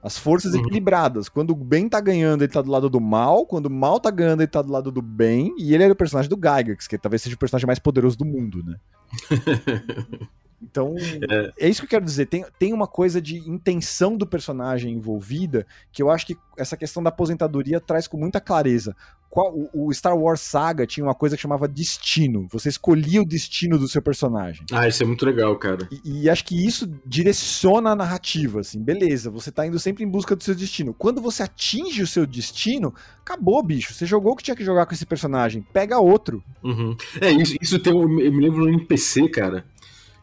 As forças uhum. equilibradas. Quando o bem tá ganhando, ele tá do lado do mal. Quando o mal tá ganhando, ele tá do lado do bem. E ele era o personagem do Gygax, que talvez seja o personagem mais poderoso do mundo, né? Então, é. é. isso que eu quero dizer. Tem, tem uma coisa de intenção do personagem envolvida que eu acho que essa questão da aposentadoria traz com muita clareza. Qual, o, o, Star Wars Saga tinha uma coisa que chamava destino. Você escolhia o destino do seu personagem. Ah, isso é muito legal, cara. E, e, acho que isso direciona a narrativa, assim. Beleza, você tá indo sempre em busca do seu destino. Quando você atinge o seu destino, acabou, bicho. Você jogou o que tinha que jogar com esse personagem. Pega outro. Uhum. É, isso, isso tem, eu me lembro no NPC, cara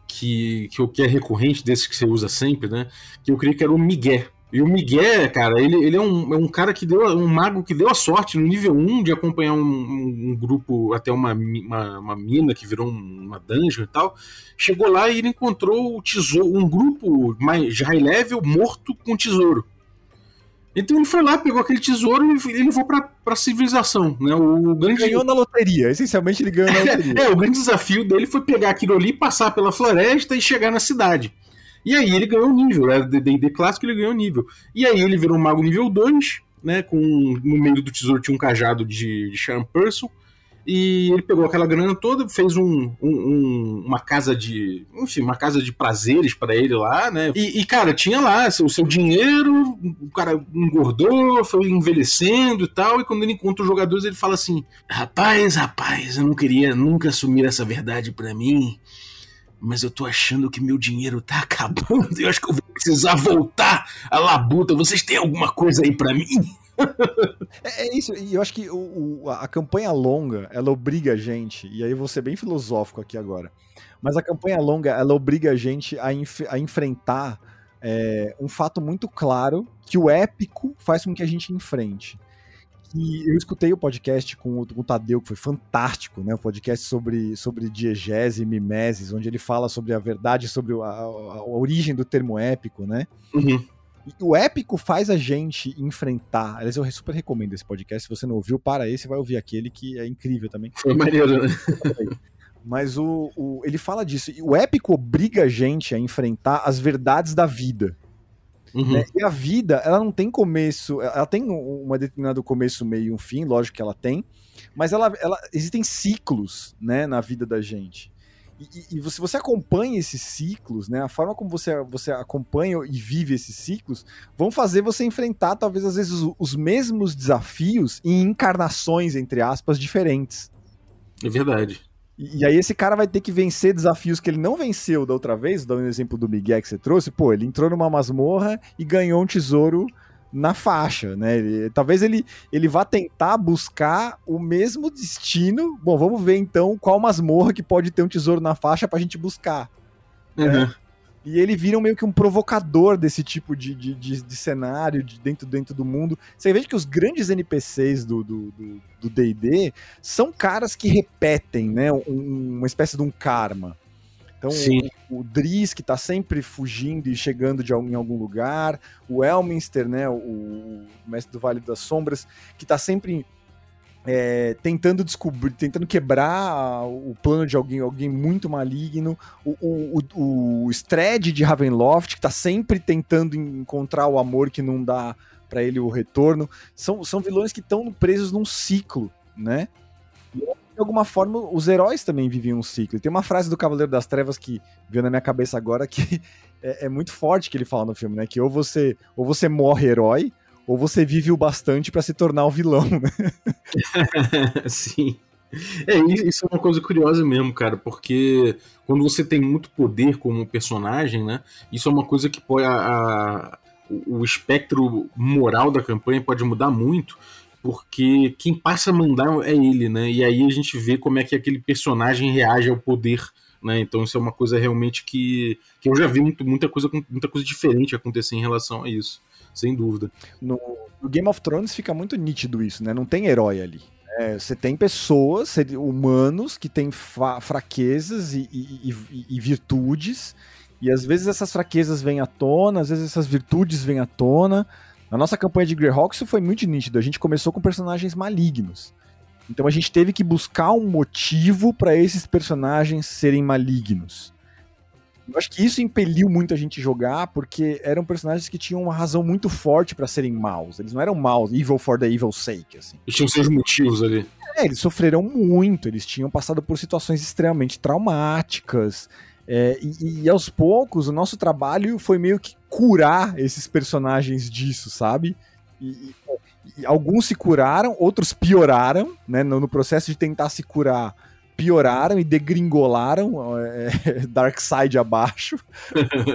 que, que, que é recorrente desses que você usa sempre, né? Que eu creio que era o Miguel. E o Miguel, cara, ele, ele é, um, é um cara que deu um mago que deu a sorte no nível 1 de acompanhar um, um, um grupo até uma, uma, uma, mina que virou uma dungeon e tal. Chegou lá e ele encontrou o tesouro, um grupo mais high level morto com tesouro. Então ele foi lá, pegou aquele tesouro e ele levou pra, pra civilização, né? O grande... Ganhou na loteria, essencialmente ele ganhou na loteria. é, o grande desafio dele foi pegar aquilo ali, passar pela floresta e chegar na cidade. E aí ele ganhou nível, né? D&D clássico ele ganhou nível. E aí ele virou um mago nível 2, né? Com, no meio do tesouro tinha um cajado de, de Charm Person. E ele pegou aquela grana toda, fez um, um, uma casa de. Enfim, uma casa de prazeres para ele lá, né? E, e, cara, tinha lá o seu dinheiro, o cara engordou, foi envelhecendo e tal. E quando ele encontra os jogadores, ele fala assim: Rapaz, rapaz, eu não queria nunca assumir essa verdade para mim. Mas eu tô achando que meu dinheiro tá acabando. Eu acho que eu vou precisar voltar à labuta. Vocês têm alguma coisa aí para mim? é, é, isso, e eu acho que o, o, a campanha longa, ela obriga a gente, e aí vou ser bem filosófico aqui agora, mas a campanha longa, ela obriga a gente a, a enfrentar é, um fato muito claro que o épico faz com que a gente enfrente. E eu escutei o podcast com o, com o Tadeu, que foi fantástico, né? O podcast sobre, sobre diegese e mimeses, onde ele fala sobre a verdade, sobre a, a, a origem do termo épico, né? Uhum o épico faz a gente enfrentar. Aliás, eu super recomendo esse podcast. Se você não ouviu, para esse, vai ouvir aquele que é incrível também. Foi maneiro, né? Mas o, o, ele fala disso. O épico obriga a gente a enfrentar as verdades da vida. Uhum. Né? E a vida, ela não tem começo. Ela tem um determinado começo, meio e um fim, lógico que ela tem. Mas ela, ela existem ciclos né, na vida da gente. E, e, se você acompanha esses ciclos, né, a forma como você, você acompanha e vive esses ciclos, vão fazer você enfrentar, talvez, às vezes, os, os mesmos desafios em encarnações, entre aspas, diferentes. É verdade. E, e, aí esse cara vai ter que vencer desafios que ele não venceu da outra vez, dando um exemplo do Miguel que você trouxe, pô, ele entrou numa masmorra e ganhou um tesouro na faixa, né? Ele, talvez ele, ele vá tentar buscar o mesmo destino. Bom, vamos ver então qual masmorra que pode ter um tesouro na faixa pra gente buscar. Né? Uhum. Né? E ele vira meio que um provocador desse tipo de, de, de, de, cenário de dentro, dentro do mundo. Você vê que os grandes NPCs do D&D são caras que repetem, né? Um, uma espécie de um karma. Então, o, o Driz, que tá sempre fugindo e chegando de, em algum lugar, o Elminster, né, o, o mestre do Vale das Sombras, que tá sempre é, tentando descobrir, tentando quebrar o plano de alguém, alguém muito maligno, o, o, o, o Stred de Ravenloft, que tá sempre tentando encontrar o amor que não dá para ele o retorno, são, são vilões que estão presos num ciclo, né? De alguma forma, os heróis também viviam um ciclo. E tem uma frase do Cavaleiro das Trevas que veio na minha cabeça agora que é, é muito forte que ele fala no filme, né? Que ou você, ou você morre herói, ou você vive o bastante para se tornar o vilão, né? Sim. É, isso é uma coisa curiosa mesmo, cara, porque quando você tem muito poder como personagem, né? Isso é uma coisa que pode. A, a, o espectro moral da campanha pode mudar muito porque quem passa a mandar é ele, né? E aí a gente vê como é que aquele personagem reage ao poder. Né? Então isso é uma coisa realmente que, que eu já vi muito, muita, coisa, muita coisa diferente acontecer em relação a isso, sem dúvida. No, no Game of Thrones fica muito nítido isso, né? Não tem herói ali. É, você tem pessoas, humanos, que têm fraquezas e, e, e, e, virtudes, e às vezes essas fraquezas vêm à tona, às vezes essas virtudes vêm à tona. Na nossa campanha de Greyhawk isso foi muito nítido. A gente começou com personagens malignos. Então a gente teve que buscar um motivo para esses personagens serem malignos. Eu acho que isso impeliu muito a gente jogar, porque eram personagens que tinham uma razão muito forte para serem maus. Eles não eram maus, evil for the evil sake, assim. Eles tinham seus motivos ali. É, eles sofreram muito, eles tinham passado por situações extremamente traumáticas. É, e, e, aos poucos, o nosso trabalho foi meio que curar esses personagens disso, sabe? E, e, alguns se curaram, outros pioraram, né? No, no processo de tentar se curar pioraram e degringolaram é, Dark Side abaixo.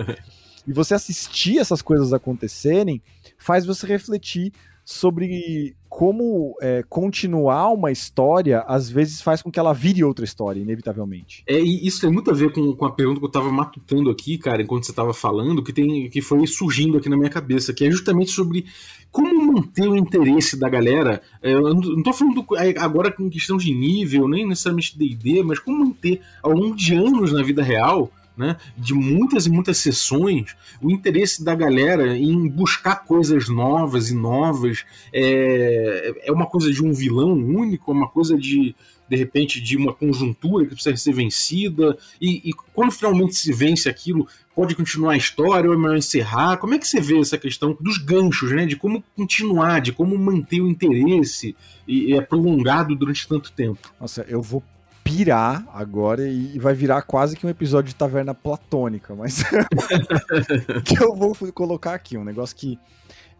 e você assistir essas coisas acontecerem faz você refletir sobre como é, continuar uma história às vezes faz com que ela vire outra história, inevitavelmente. É, e isso tem muito a ver com, com a pergunta que eu tava matutando aqui, cara, enquanto você tava falando, que, tem, que foi surgindo aqui na minha cabeça, que é justamente sobre como manter o interesse da galera. É, eu não tô falando do, é, agora com questão de nível, nem necessariamente DD, mas como manter ao longo de anos na vida real né, de muitas e muitas sessões, o interesse da galera em buscar coisas novas e novas é, é uma coisa de um vilão único, é uma coisa de de repente de uma conjuntura que precisa ser vencida e, e quando finalmente se vence aquilo pode continuar a história ou é melhor encerrar? Como é que você vê essa questão dos ganchos né? De como continuar de como manter o interesse e, é prolongado durante tanto tempo? Nossa eu vou pirar agora e vai virar quase que um episódio de Taverna Platônica, mas que eu vou colocar aqui, um negócio que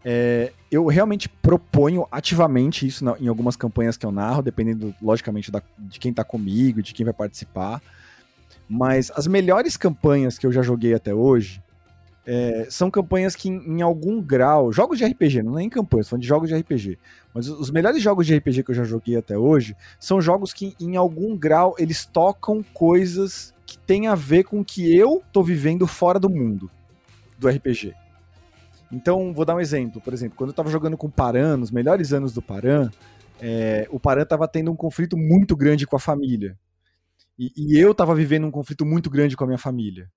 é, eu realmente proponho ativamente isso na, em algumas campanhas que eu narro, dependendo, logicamente, da, de quem tá comigo, de quem vai participar. Mas as melhores campanhas que eu já joguei até hoje é, são campanhas que, em, em, algum grau, jogos de RPG, não é nem campanhas, são de jogos de RPG, mas os melhores jogos de RPG que eu já joguei até hoje são jogos que, em algum grau, eles tocam coisas que têm a ver com o que eu tô vivendo fora do mundo do RPG. Então, vou dar um exemplo. Por exemplo, quando eu tava jogando com o Paran, nos melhores anos do Paran, é, o Paran tava tendo um conflito muito grande com a família. E, e eu tava vivendo um conflito muito grande com a minha família.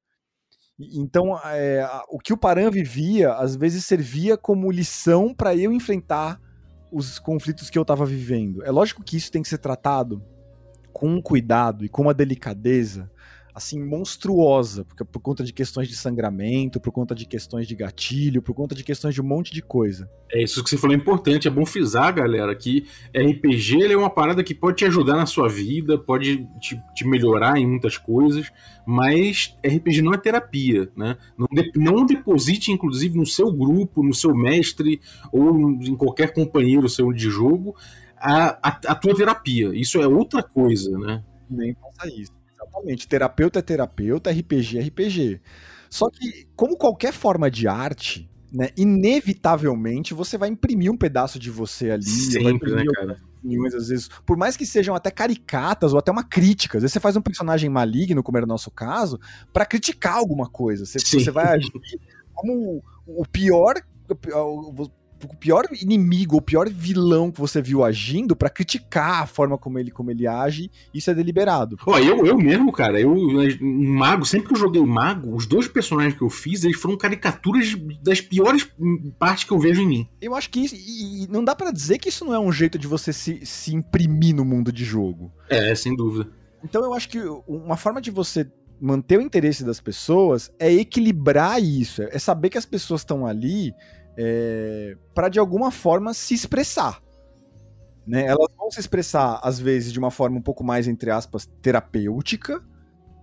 Então, é, o que o Paran vivia, às vezes servia como lição para eu enfrentar os conflitos que eu estava vivendo. É lógico que isso tem que ser tratado com cuidado e com uma delicadeza, assim, monstruosa, porque por conta de questões de sangramento, por conta de questões de gatilho, por conta de questões de um monte de coisa. É isso que você falou é importante, é bom frisar, galera, que RPG é uma parada que pode te ajudar na sua vida, pode te, te melhorar em muitas coisas, mas RPG não é terapia, né? Não, de, não deposite, inclusive, no seu grupo, no seu mestre ou em qualquer companheiro seu de jogo a, a, a tua terapia. Isso é outra coisa, né? Nem faça isso. Exatamente. Terapeuta é terapeuta, RPG é RPG. Só que, como qualquer forma de arte, né, inevitavelmente você vai imprimir um pedaço de você ali. Sempre, né, cara? Opiniões, às vezes, por mais que sejam até caricatas ou até uma crítica. Às vezes você faz um personagem maligno, como era o nosso caso, para criticar alguma coisa. Você, você vai agir como o pior o pior inimigo, o pior vilão que você viu agindo para criticar a forma como ele, como ele age, isso é deliberado. Ó, eu, eu mesmo, cara, eu, em Mago, sempre que eu joguei Mago, os dois personagens que eu fiz, eles foram caricaturas das piores partes que eu vejo em mim. Eu acho que isso, e, e não dá para dizer que isso não é um jeito de você se, se imprimir no mundo de jogo. É, sem dúvida. Então eu acho que uma forma de você manter o interesse das pessoas é equilibrar isso, é saber que as pessoas estão ali é, para de alguma forma se expressar. Né? Elas vão se expressar, às vezes, de uma forma um pouco mais, entre aspas, terapêutica,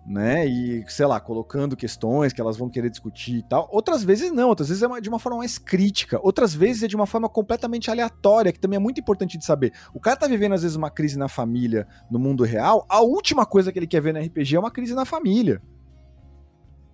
né? E, sei lá, colocando questões que elas vão querer discutir e tal. Outras vezes não, outras vezes é de uma forma mais crítica, outras vezes é de uma forma completamente aleatória, que também é muito importante de saber. O cara tá vivendo, às vezes, uma crise na família, no mundo real, a última coisa que ele quer ver no RPG é uma crise na família.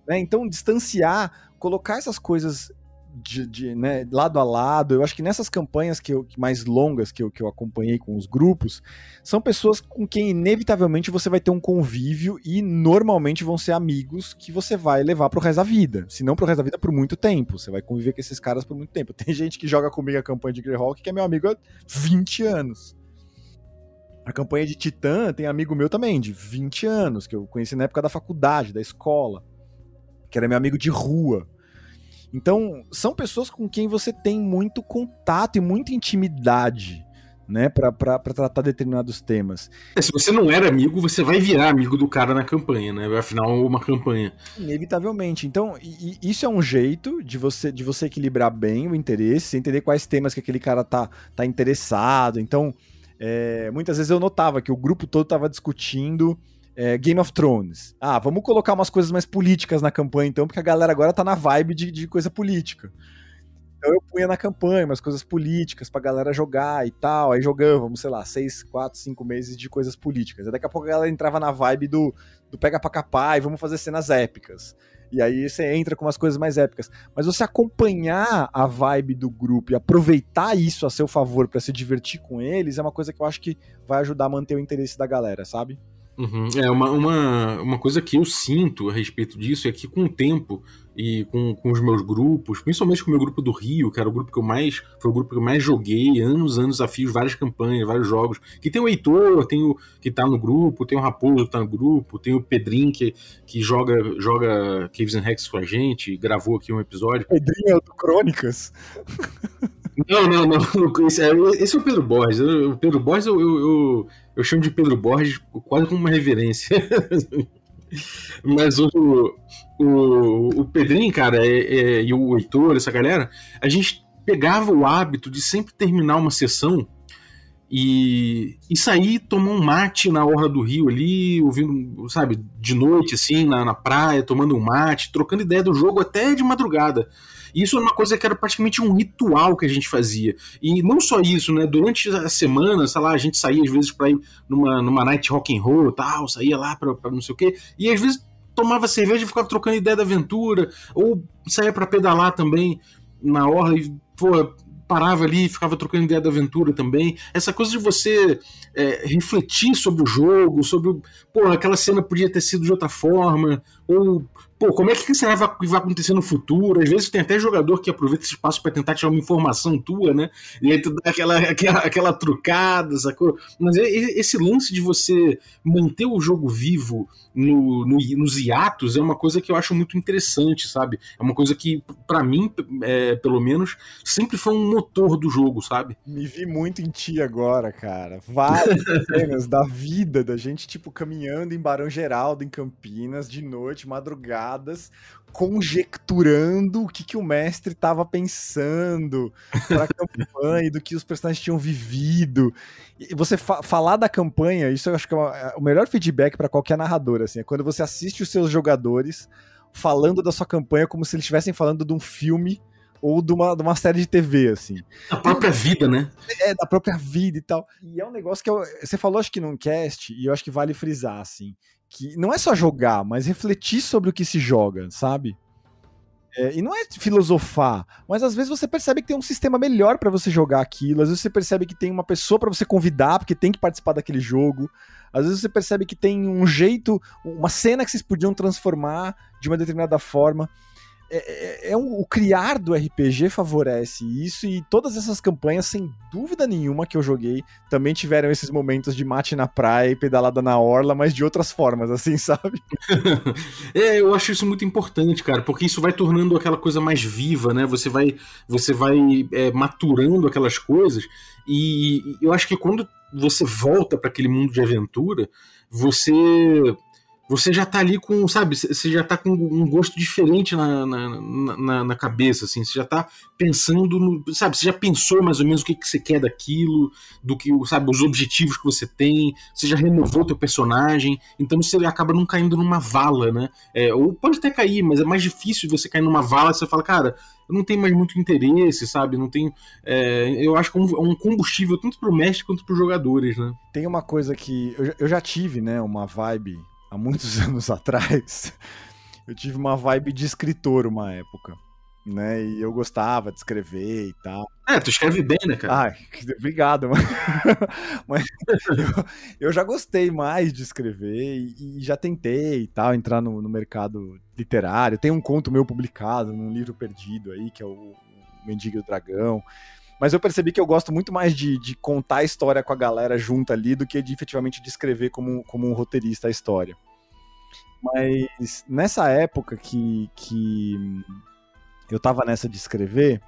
Né? Então, distanciar, colocar essas coisas de, de, né, lado a lado. Eu acho que nessas campanhas que eu, mais longas que eu, que eu acompanhei com os grupos, são pessoas com quem inevitavelmente você vai ter um convívio e normalmente vão ser amigos que você vai levar pro resto da vida. Se não pro resto da vida, por muito tempo. Você vai conviver com esses caras por muito tempo. Tem gente que joga comigo a campanha de Greyhawk que é meu amigo há 20 anos. A campanha de Titã tem amigo meu também, de 20 anos, que eu conheci na época da faculdade, da escola, que era meu amigo de rua. Então, são pessoas com quem você tem muito contato e muita intimidade, né, para tratar determinados temas. É, se você não era amigo, você vai virar amigo do cara na campanha, né? Afinal, uma campanha. Inevitavelmente. Então, e, e isso é um jeito de você de você equilibrar bem o interesse, entender quais temas que aquele cara tá, tá interessado. Então, é, muitas vezes eu notava que o grupo todo tava discutindo é, Game of Thrones. Ah, vamos colocar umas coisas mais políticas na campanha, então, porque a galera agora tá na vibe de, de coisa política. Então eu punha na campanha umas coisas políticas pra galera jogar e tal. Aí jogávamos, sei lá, seis, quatro, cinco meses de coisas políticas. Aí daqui a pouco a galera entrava na vibe do, do pega pra capar e vamos fazer cenas épicas. E aí você entra com umas coisas mais épicas. Mas você acompanhar a vibe do grupo e aproveitar isso a seu favor para se divertir com eles é uma coisa que eu acho que vai ajudar a manter o interesse da galera, sabe? Uhum. É uma, uma, uma coisa que eu sinto a respeito disso é que com o tempo e com, com os meus grupos, principalmente com o meu grupo do Rio, que era o grupo que eu mais foi o grupo que eu mais joguei, anos, anos a fios, várias campanhas, vários jogos. Que tem o Heitor, tem o que tá no grupo, tem o Raposo que tá no grupo, tem o Pedrinho que, que joga, joga Caves and Rex com a gente, gravou aqui um episódio. Pedrinho é o do Crônicas. Não, não, não. Esse é, esse é o Pedro Borges. O Pedro Borges eu, eu, eu, eu chamo de Pedro Borges quase como uma reverência. Mas o, o, o Pedrinho, cara, é, é, e o Heitor, essa galera, a gente pegava o hábito de sempre terminar uma sessão e, e sair tomar um mate na orla do rio ali, ouvindo, sabe, de noite, assim, na, na praia, tomando um mate, trocando ideia do jogo até de madrugada. E isso era uma coisa que era praticamente um ritual que a gente fazia. E não só isso, né? Durante a semana, sei lá, a gente saía às vezes pra ir numa, numa night rock and roll tal, saía lá pra, pra não sei o quê. E às vezes tomava cerveja e ficava trocando ideia da aventura, ou saía para pedalar também na orla e, pô, parava ali e ficava trocando ideia da aventura também. Essa coisa de você é, refletir sobre o jogo, sobre, pô, aquela cena podia ter sido de outra forma, ou pô, como é que vai, vai acontecer no futuro? Às vezes tem até jogador que aproveita esse espaço para tentar tirar uma informação tua, né? E aí tu dá aquela, aquela, aquela trucada, sacou? Mas esse lance de você manter o jogo vivo no, no, nos hiatos é uma coisa que eu acho muito interessante, sabe? É uma coisa que, para mim, é, pelo menos, sempre foi um motor do jogo, sabe? Me vi muito em ti agora, cara. Várias cenas da vida da gente, tipo, caminhando em Barão Geraldo, em Campinas, de noite, madrugada conjecturando o que, que o mestre estava pensando para a campanha, do que os personagens tinham vivido. E você fa falar da campanha, isso eu acho que é, uma, é o melhor feedback para qualquer narrador, assim, é quando você assiste os seus jogadores falando da sua campanha como se eles estivessem falando de um filme ou de uma, de uma série de TV, assim. Da própria vida, né? É, da própria vida e tal. E é um negócio que eu, você falou, acho que num cast, e eu acho que vale frisar, assim que não é só jogar, mas refletir sobre o que se joga, sabe? É, e não é filosofar, mas às vezes você percebe que tem um sistema melhor para você jogar aquilo, às vezes você percebe que tem uma pessoa para você convidar porque tem que participar daquele jogo, às vezes você percebe que tem um jeito, uma cena que vocês podiam transformar de uma determinada forma. É, é, é, um, o criar do RPG favorece isso e todas essas campanhas, sem dúvida nenhuma que eu joguei, também tiveram esses momentos de mate na praia e pedalada na orla, mas de outras formas, assim, sabe? é, eu acho isso muito importante, cara, porque isso vai tornando aquela coisa mais viva, né? Você vai, você vai é, maturando aquelas coisas e eu acho que quando você volta para aquele mundo de aventura, você você já tá ali com, sabe, você já tá com um gosto diferente na, na, na, na cabeça, assim, você já tá pensando, no, sabe, você já pensou mais ou menos o que, que você quer daquilo, do que, sabe, os objetivos que você tem, você já renovou teu personagem, então você acaba não caindo numa vala, né, é, ou pode até cair, mas é mais difícil você cair numa vala, você fala, cara, eu não tenho mais muito interesse, sabe, não tenho, é, eu acho que é um combustível tanto pro mestre quanto pros jogadores, né. Tem uma coisa que, eu já tive, né, uma vibe há muitos anos atrás, eu tive uma vibe de escritor uma época. né? E eu gostava de escrever e tal. É, tu escreve bem, né, cara? Ai, obrigado, mas, mas eu, eu, já gostei mais de escrever e, e já tentei e tal, entrar no, no, mercado literário. Tem um conto meu publicado num livro perdido aí, que é o Mendigo e o Dragão. Mas eu percebi que eu gosto muito mais de, de, contar a história com a galera junto ali do que de efetivamente de escrever como, como um roteirista a história. Mas nessa época que, que eu tava nessa de escrever,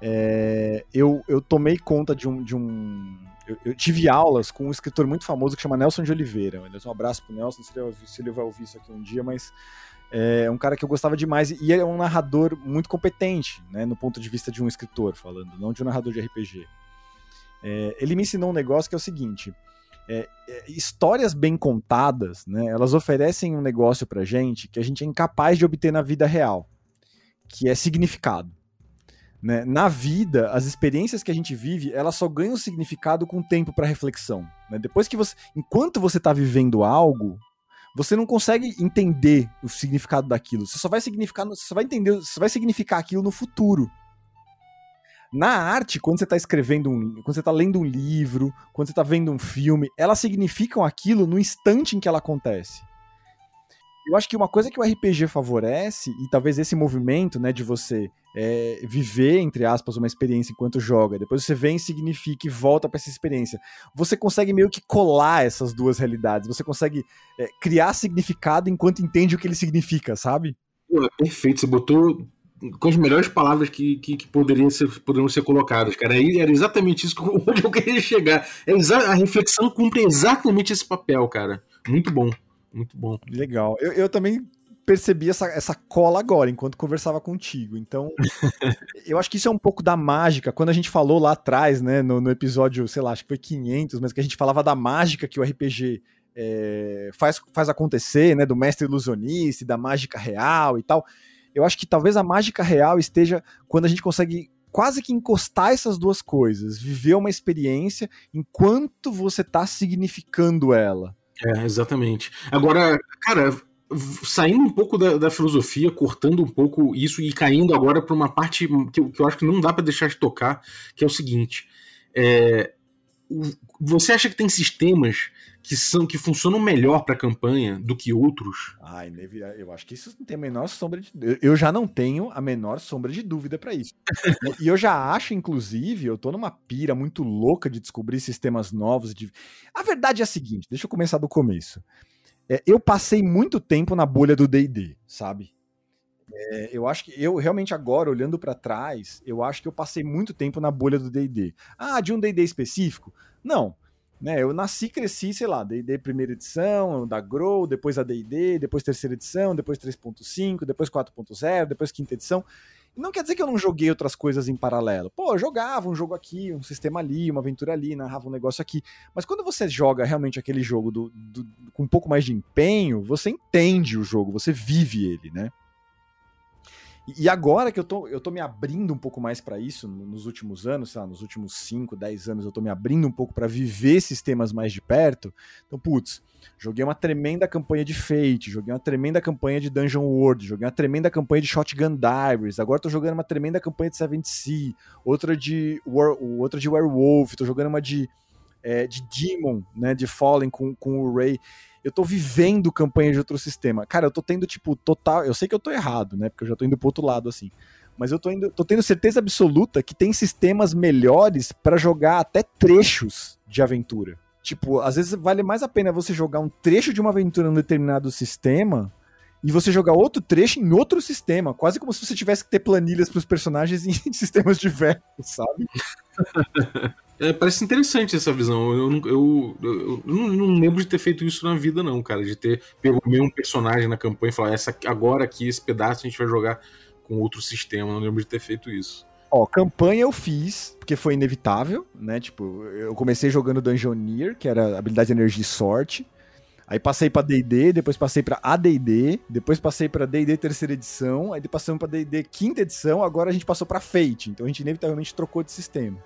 é, eu, eu tomei conta de um. De um eu, eu, tive aulas com um escritor muito famoso que chama Nelson de Oliveira. Um abraço pro Nelson, se ele, se ele vai ouvir isso aqui um dia, mas é um cara que eu gostava demais e é um narrador muito competente, né, no ponto de vista de um escritor falando, não de um narrador de RPG. É, ele me ensinou um negócio que é o seguinte: é, é, histórias bem contadas, né, elas oferecem um negócio pra gente que a gente é incapaz de obter na vida real que é significado. Né? Na vida, as experiências que a gente vive, elas só ganham significado com tempo para reflexão. Né? Depois que você, enquanto você está vivendo algo, você não consegue entender o significado daquilo. Você só vai significar, você vai entender, você vai significar aquilo no futuro. Na arte, quando você está escrevendo um, quando você está lendo um livro, quando você está vendo um filme, elas significam aquilo no instante em que ela acontece. Eu acho que uma coisa que o RPG favorece, e talvez esse movimento, né, de você é, viver, entre aspas, uma experiência enquanto joga, depois você vem, significa e volta para essa experiência. Você consegue meio que colar essas duas realidades, você consegue é, criar significado enquanto entende o que ele significa, sabe? Pô, é perfeito, você botou com as melhores palavras que, que, que, poderiam, ser, poderiam ser colocadas, cara. Aí era exatamente isso onde eu queria chegar. É a reflexão cumpre exatamente esse papel, cara. Muito bom. Muito bom. Legal. Eu, eu também percebi essa, essa cola agora, enquanto conversava contigo. Então, eu acho que isso é um pouco da mágica. Quando a gente falou lá atrás, né, no, no, episódio, sei lá, acho que foi 500, mas que a gente falava da mágica que o RPG é, faz, faz acontecer, né, do mestre ilusionista, da mágica real e tal. Eu acho que talvez a mágica real esteja quando a gente consegue quase que encostar essas duas coisas, viver uma experiência enquanto você está significando ela. É, exatamente. Agora, cara, saindo um pouco da, da, filosofia, cortando um pouco isso e caindo agora para uma parte que eu, que eu, acho que não dá para deixar de tocar, que é o seguinte: é, você acha que tem sistemas que são que funcionam melhor para campanha do que outros? Ah, eu acho que isso não tem a menor sombra de eu já não tenho a menor sombra de dúvida para isso. e eu já acho inclusive, eu tô numa pira muito louca de descobrir sistemas novos de A verdade é a seguinte, deixa eu começar do começo. É, eu passei muito tempo na bolha do D&D, sabe? É, eu acho que eu realmente agora, olhando para trás, eu acho que eu passei muito tempo na bolha do D&D. Ah, de um D&D específico? Não. Né, eu nasci, cresci, sei lá, D&D primeira edição, da Grow, depois a D&D, depois terceira edição, depois 3.5, depois 4.0, depois quinta edição. Não quer dizer que eu não joguei outras coisas em paralelo. Pô, eu jogava um jogo aqui, um sistema ali, uma aventura ali, narrava um negócio aqui. Mas quando você joga realmente aquele jogo do, do, com um pouco mais de empenho, você entende o jogo, você vive ele, né? E agora que eu tô, eu tô me abrindo um pouco mais para isso, nos últimos anos, sei lá, nos últimos 5, 10 anos, eu tô me abrindo um pouco para viver esses temas mais de perto. Então, putz, joguei uma tremenda campanha de Fate, joguei uma tremenda campanha de Dungeon World, joguei uma tremenda campanha de Shotgun Diaries, agora tô jogando uma tremenda campanha de Seventh Sea, outra de, outra de Werewolf, tô jogando uma de, é, de Demon, né, de Fallen com, com o Ray eu tô vivendo campanha de outro sistema. Cara, eu tô tendo, tipo, total. Eu sei que eu tô errado, né? Porque eu já tô indo pro outro lado, assim. Mas eu tô, indo, tô tendo certeza absoluta que tem sistemas melhores para jogar até trechos de aventura. Tipo, às vezes vale mais a pena você jogar um trecho de uma aventura num determinado sistema e você jogar outro trecho em outro sistema, quase como se você tivesse que ter planilhas para os personagens em sistemas diversos, sabe? É, parece interessante essa visão. Eu, eu, eu, eu não, não, lembro de ter feito isso na vida, não, cara. De ter pego o mesmo personagem na campanha e falar, essa, agora aqui, esse pedaço a gente vai jogar com outro sistema. Não lembro de ter feito isso. Ó, campanha eu fiz, porque foi inevitável, né? Tipo, eu comecei jogando Dungeoneer, que era habilidade de energia e sorte. Aí passei para D&D, depois passei para AD&D, depois passei para D&D terceira edição, aí passamos para D&D quinta edição, agora a gente passou para Fate. Então a gente inevitavelmente trocou de sistema.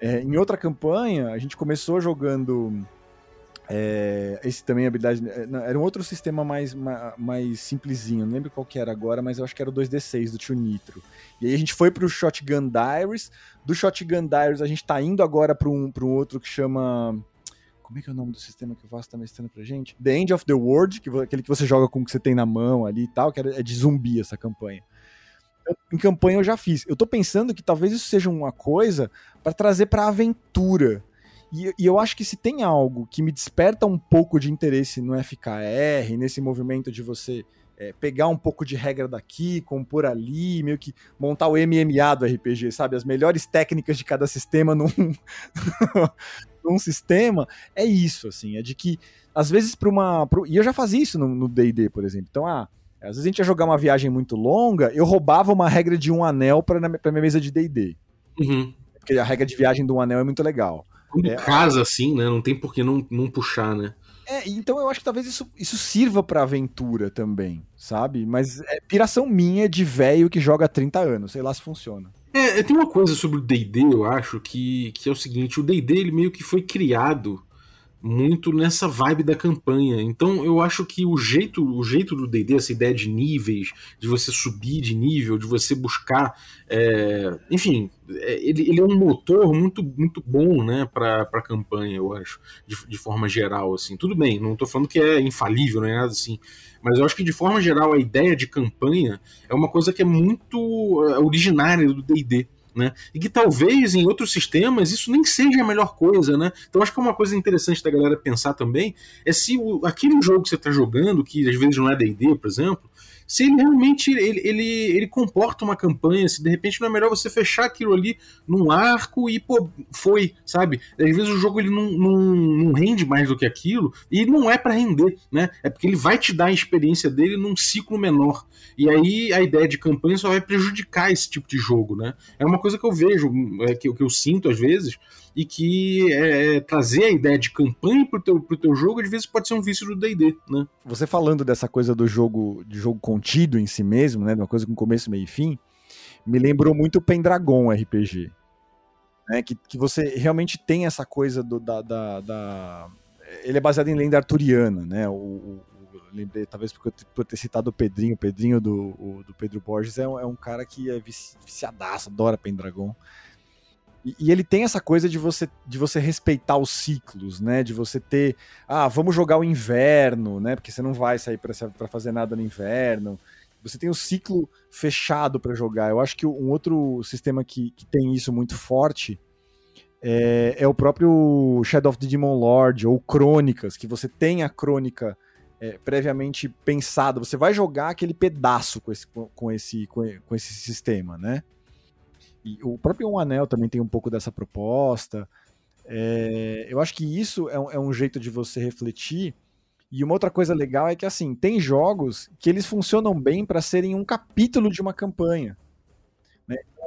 É, em outra campanha, a gente começou jogando É, esse também habilidade. é, não, Era um outro sistema mais, ma- mais simplesinho. Não lembro qual que era agora, mas eu acho que era o 2D6 do tio Nitro. E aí a gente foi pro Shotgun Diaries. Do Shotgun Diaries a gente tá indo agora pra um, pra um outro que chama. Como é que é o nome do sistema que o Vasco tá mestrando pra gente? The End of the World, que, aquele que você joga com o que você tem na mão ali e tal, que é de zumbi essa campanha. Em campanha eu já fiz. Eu tô pensando que talvez isso seja uma coisa pra trazer pra aventura. E, e eu acho que se tem algo que me desperta um pouco de interesse no FKR, nesse movimento de você é, pegar um pouco de regra daqui, compor ali, meio que montar o MMA do RPG, sabe? As melhores técnicas de cada sistema num, num sistema, é isso, assim, é de que às vezes para uma. e eu já fazia isso no DD, por exemplo. Então, ah, às vezes a gente ia jogar uma viagem muito longa, eu roubava uma regra de um anel para minha mesa de DD. Uhum. Porque a regra de viagem do anel é muito legal. Quando É. casa assim, né? Não tem por que não, não puxar, né? É, então eu acho que talvez isso, isso sirva pra aventura também, sabe? Mas é piração minha de velho que joga há 30 anos, sei lá se funciona. É, tem uma coisa sobre o D&D, eu acho, que, que é o seguinte, o D&D ele meio que foi criado muito nessa vibe da campanha. Então eu acho que o jeito, o jeito do D&D, essa ideia de níveis, de você subir de nível, de você buscar, é, enfim, é, ele, ele é um motor muito, muito bom, né, para a campanha, eu acho, de, de forma geral, assim. Tudo bem, não tô falando que é infalível, não é nada assim, mas eu acho que de forma geral a ideia de campanha é uma coisa que é muito é, originária do D&D. Né? E que talvez em outros sistemas isso nem seja a melhor coisa, né? Então acho que é uma coisa interessante da galera pensar também é se o, aquele jogo que você está jogando, que às vezes não é D&D, por exemplo, se ele realmente ele, ele, ele comporta uma campanha, se de repente não é melhor você fechar aquilo ali num arco e, pô, foi, sabe? Às vezes o jogo ele não, não, não rende mais do que aquilo e não é para render, né? É porque ele vai te dar a experiência dele num ciclo menor. E aí a ideia de campanha só vai prejudicar esse tipo de jogo, né? É uma coisa que eu vejo, é, que, que eu sinto às vezes, e que é, trazer a ideia de campanha pro teu, pro teu jogo, às vezes pode ser um vício do D&D, né? Você falando dessa coisa do jogo, de jogo contido em si mesmo, né? de Uma coisa com começo, meio e fim, me lembrou muito o Pendragon RPG. Né, que, que você realmente tem essa coisa do, da, da, da- Ele é baseado em lenda arturiana, né? O, o- lembrei, talvez porque eu por ter citado o Pedrinho, o Pedrinho do, o- do Pedro Borges é um, é um cara que é vici- viciadaço, adora Pendragon. E, e ele tem essa coisa de você, de você respeitar os ciclos, né? De você ter ah, vamos jogar o inverno, né? Porque você não vai sair para fazer nada no inverno. Você tem o ciclo fechado para jogar. Eu acho que um outro sistema que, que tem isso muito forte é, é o próprio Shadow of the Demon Lord ou Crônicas, que você tem a crônica é, previamente pensada. Você vai jogar aquele pedaço com esse, com esse, com esse sistema, né? E o próprio Um Anel também tem um pouco dessa proposta. É, eu acho que isso é um, é um jeito de você refletir. E uma outra coisa legal é que, assim, tem jogos que eles funcionam bem para serem um capítulo de uma campanha.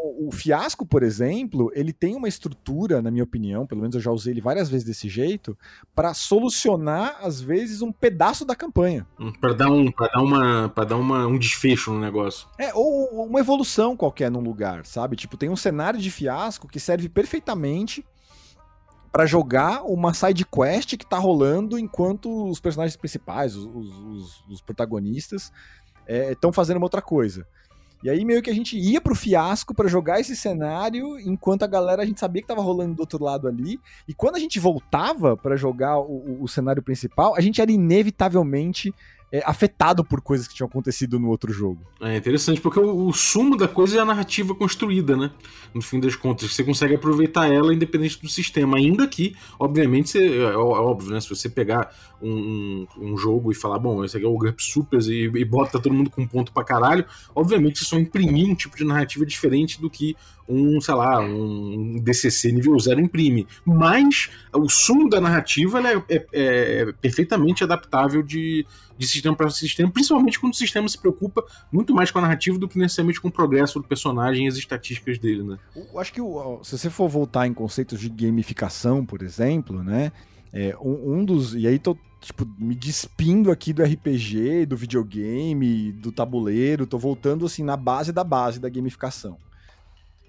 O, o Fiasco, por exemplo, ele tem uma estrutura, na minha opinião, pelo menos eu já usei ele várias vezes desse jeito, para solucionar, às vezes, um pedaço da campanha. Para dar, um, pra dar, uma, pra dar uma, um desfecho no negócio. É, ou uma evolução qualquer num lugar, sabe? Tipo, tem um cenário de fiasco que serve perfeitamente para jogar uma side quest que tá rolando enquanto os personagens principais, os, os, os protagonistas, estão é, fazendo uma outra coisa. E aí meio que a gente ia pro fiasco para jogar esse cenário, enquanto a galera a gente sabia que tava rolando do outro lado ali. E quando a gente voltava para jogar o, o, o, cenário principal, a gente era inevitavelmente é, afetado por coisas que tinham acontecido no outro jogo. É interessante, porque o, o, sumo da coisa é a narrativa construída, né? No fim das contas, você consegue aproveitar ela independente do sistema. Ainda que, obviamente, você, é, é, óbvio, né? Se você pegar um, um, jogo e falar, bom, esse aqui é o GURP Supers e, e bota todo mundo com ponto pra caralho, obviamente isso vai imprimir um tipo de narrativa diferente do que um, sei lá, um DCC nível 0 imprime. Mas o sumo da narrativa é, é, é, perfeitamente adaptável de, de sistema para sistema, principalmente quando o sistema se preocupa muito mais com a narrativa do que necessariamente com o progresso do personagem e as estatísticas dele, né? Eu acho que se você for voltar em conceitos de gamificação, por exemplo, né? É, um, um dos. E aí tô tipo, me despindo aqui do RPG, do videogame, do tabuleiro, tô voltando assim na base da base da gamificação.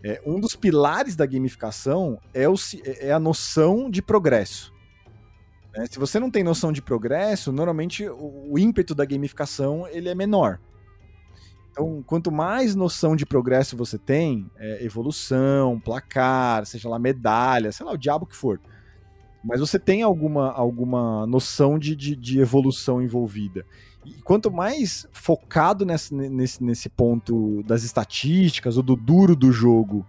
É, um dos pilares da gamificação é, o, é a noção de progresso. Né? Se você não tem noção de progresso, normalmente o, o ímpeto da gamificação ele é menor. Então, quanto mais noção de progresso você tem, é, evolução, placar, seja lá medalha, sei lá, o diabo que for. Mas você tem alguma, alguma noção de, de, de evolução envolvida. E quanto mais focado nesse, nesse, nesse ponto das estatísticas ou do duro do jogo,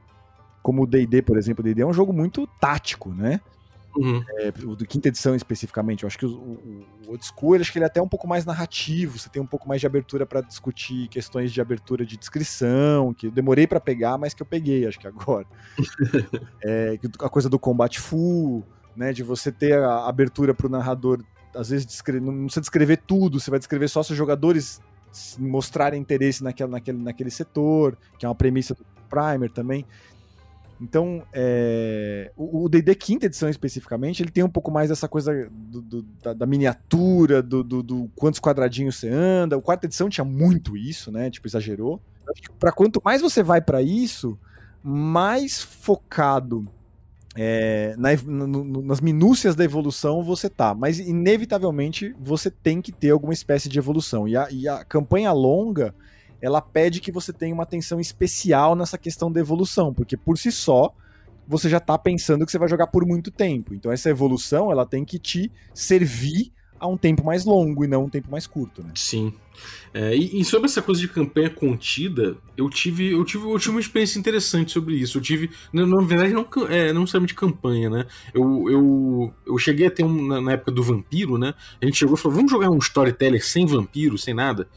como o D&D, por exemplo, o D&D é um jogo muito tático, né? Uhum. É, o do quinta edição especificamente, eu acho que o, o, o Old School, acho que ele é até um pouco mais narrativo, você tem um pouco mais de abertura para discutir questões de abertura de descrição, que eu demorei para pegar, mas que eu peguei, acho que agora. é, a coisa do combate full, né, de você ter a abertura para o narrador, às vezes descrever, não precisa descrever tudo, você vai descrever só se os jogadores mostrarem interesse naquele, naquele, naquele setor, que é uma premissa do Primer também. Então, é, o D&D quinta edição especificamente, ele tem um pouco mais dessa coisa do, do, da, da, miniatura, do, do, quantos quadradinhos você anda. O quarta edição tinha muito isso, né? Tipo, exagerou. Para quanto mais você vai para isso, mais focado é, na, no, nas minúcias da evolução você tá. Mas, inevitavelmente, você tem que ter alguma espécie de evolução. E a, e a campanha longa ela pede que você tenha uma atenção especial nessa questão da evolução, porque por si só você já está pensando que você vai jogar por muito tempo. Então essa evolução ela tem que te servir a um tempo mais longo e não um tempo mais curto, né? Sim. É, e, e, sobre essa coisa de campanha contida, eu tive, eu tive, eu tive uma experiência interessante sobre isso. Eu tive, na, na verdade, não, é, não necessariamente campanha, né? Eu, eu, eu cheguei a ter um, na, na época do vampiro, né? A gente chegou e falou: vamos jogar um storyteller sem vampiro, sem nada.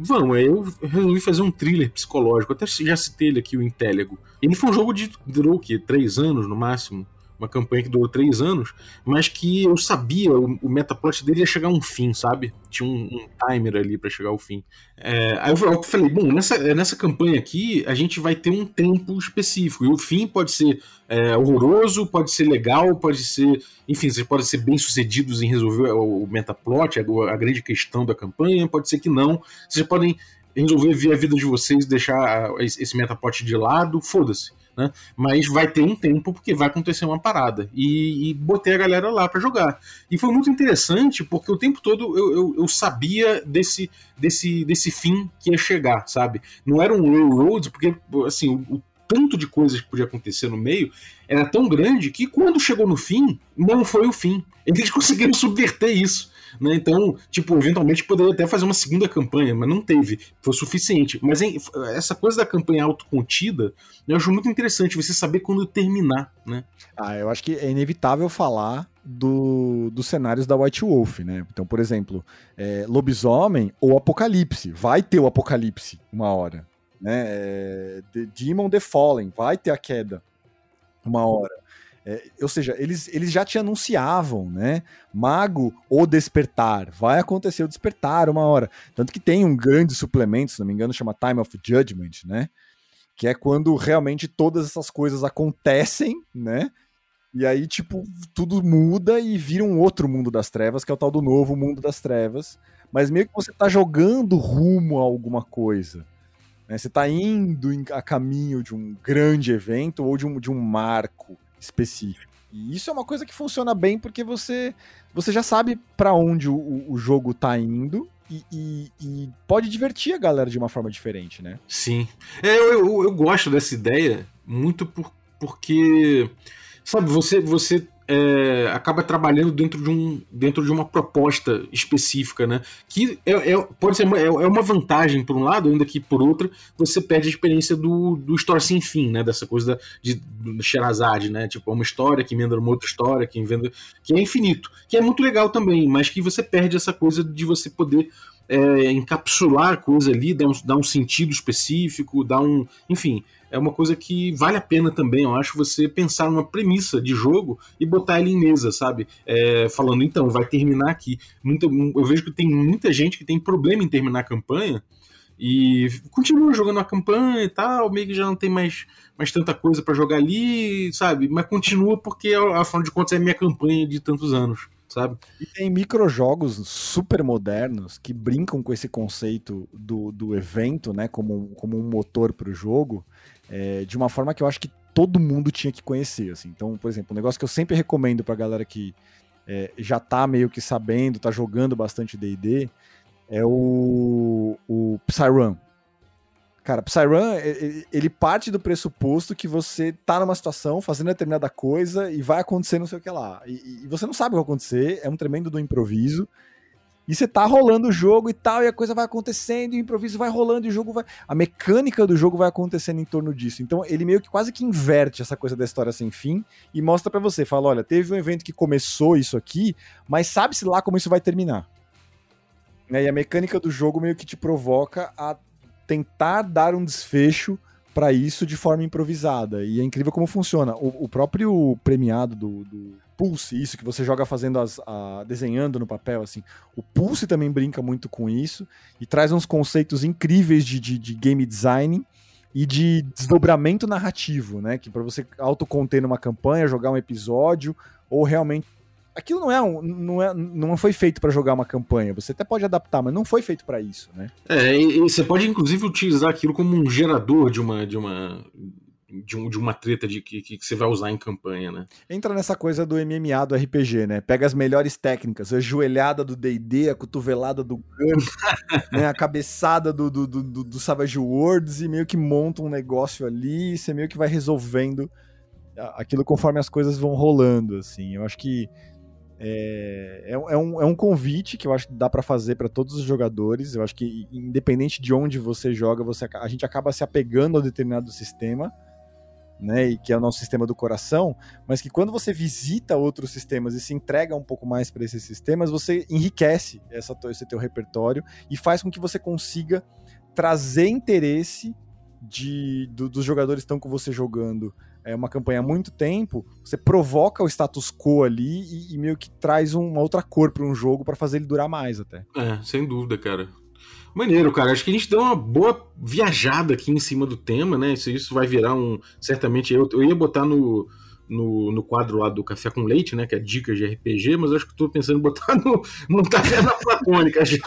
Vamos, aí eu resolvi fazer um thriller psicológico. Até já citei ele aqui, o Intelligo. Ele foi um jogo de durou o quê? Três anos no máximo uma campanha que durou três anos, mas que eu sabia, o, o metaplot dele ia chegar a um fim, sabe? Tinha um, um timer ali para chegar ao fim. É, aí eu, falei, bom, nessa, nessa campanha aqui a gente vai ter um tempo específico, e o fim pode ser é, horroroso, pode ser legal, pode ser. Enfim, vocês podem ser bem sucedidos em resolver o, o metaplot, a, a grande questão da campanha, pode ser que não. Vocês podem resolver ver a vida de vocês, deixar esse metaplot de lado, foda-se né? Mas vai ter um tempo porque vai acontecer uma parada. E, e botei a galera lá para jogar. E foi muito interessante porque o tempo todo eu, eu, eu, sabia desse, desse, desse fim que ia chegar, sabe? Não era um railroad, porque assim, o, o tanto de coisas que podia acontecer no meio era tão grande que quando chegou no fim, não foi o fim. Eles conseguiram subverter isso. Né? Então, tipo, eventualmente poderia até fazer uma segunda campanha, mas não teve. Foi suficiente. Mas hein, essa coisa da campanha autocontida, eu acho muito interessante você saber quando terminar, né? Ah, eu acho que é inevitável falar do, dos cenários da White Wolf, né? Então, por exemplo, é, lobisomem ou apocalipse. Vai ter o apocalipse uma hora. Né? É, The Demon The Fallen, vai ter a queda uma hora. É, ou seja, eles, eles já te anunciavam, né? Mago ou despertar. Vai acontecer o despertar uma hora. Tanto que tem um grande suplemento, se não me engano, chama Time of Judgment, né? Que é quando realmente todas essas coisas acontecem, né? E aí, tipo, tudo muda e vira um outro mundo das trevas, que é o tal do novo mundo das trevas. Mas meio que você tá jogando rumo a alguma coisa. Né? Você tá indo a caminho de um grande evento ou de um, de um marco específico. E isso é uma coisa que funciona bem porque você, você já sabe para onde o, o jogo tá indo e, e, e, pode divertir a galera de uma forma diferente, né? Sim. É, eu, eu, eu gosto dessa ideia muito por, porque, sabe, você, você é, acaba trabalhando dentro de, um, dentro de uma proposta específica, né? Que é, é pode ser uma, é, é, uma vantagem por um lado, ainda que por outra você perde a experiência do, do história sem fim, né? Dessa coisa da, de, Sherazade, né? Tipo, é uma história que emenda uma outra história, que emenda, que é infinito, que é muito legal também, mas que você perde essa coisa de você poder é, encapsular a coisa ali, dar um, dar um sentido específico, dar um. Enfim, é uma coisa que vale a pena também, eu acho, você pensar numa premissa de jogo e botar ele em mesa, sabe? É, falando, então, vai terminar aqui. Eu vejo que tem muita gente que tem problema em terminar a campanha e continua jogando a campanha e tal, meio que já não tem mais, mais tanta coisa para jogar ali, sabe? Mas continua porque, afinal de contas, é a minha campanha de tantos anos sabe? E tem microjogos super modernos que brincam com esse conceito do, do evento, né, como, como um motor para o jogo, é, de uma forma que eu acho que todo mundo tinha que conhecer, assim. Então, por exemplo, um negócio que eu sempre recomendo pra galera que, é, já tá meio que sabendo, tá jogando bastante D&D, é o, o Psyrun. Cara, Psyrun, ele parte do pressuposto que você tá numa situação fazendo determinada coisa e vai acontecer não sei o que lá. E, e você não sabe o que vai acontecer, é um tremendo do improviso. E você tá rolando o jogo e tal, e a coisa vai acontecendo, e o improviso vai rolando, e o jogo vai. A mecânica do jogo vai acontecendo em torno disso. Então ele meio que quase que inverte essa coisa da história sem fim e mostra para você: fala, olha, teve um evento que começou isso aqui, mas sabe-se lá como isso vai terminar. Né? E a mecânica do jogo meio que te provoca a tentar dar um desfecho para isso de forma improvisada. E é incrível como funciona. O, o próprio premiado do, do, Pulse, isso que você joga fazendo as. A, desenhando no papel, assim. O Pulse também brinca muito com isso e traz uns conceitos incríveis de, de, de game design e de desdobramento narrativo, né? Que para você autoconter numa campanha, jogar um episódio, ou realmente aquilo não é um, não é não foi feito para jogar uma campanha. Você até pode adaptar, mas não foi feito para isso, né? É, e, você pode inclusive utilizar aquilo como um gerador de uma de uma de, um, de uma treta de que, que, você vai usar em campanha, né? Entra nessa coisa do MMA, do RPG, né? Pega as melhores técnicas, a joelhada do D&D, a cotovelada do Gun, né? a cabeçada do, do, do, do, Savage Worlds e meio que monta um negócio ali e você meio que vai resolvendo aquilo conforme as coisas vão rolando, assim. Eu acho que é, é, é, um, é um convite que eu acho que dá para fazer para todos os jogadores. Eu acho que, independente de onde você joga, você, a gente acaba se apegando a determinado sistema, né, e que é o nosso sistema do coração, mas que quando você visita outros sistemas e se entrega um pouco mais para esses sistemas, você enriquece essa, esse teu repertório e faz com que você consiga trazer interesse de, do, dos jogadores que estão com você jogando é, uma campanha há muito tempo, você provoca o status quo ali e, e meio que traz uma outra cor para um jogo para fazer ele durar mais até. É, sem dúvida, cara. Maneiro, cara. Acho que a gente deu uma boa viajada aqui em cima do tema, né? Isso, isso vai virar um. Certamente, eu, eu ia botar no, no, no quadro lá do Café com Leite, né? Que é dicas de RPG, mas acho que estou pensando em botar no, no Taverna Platônica já.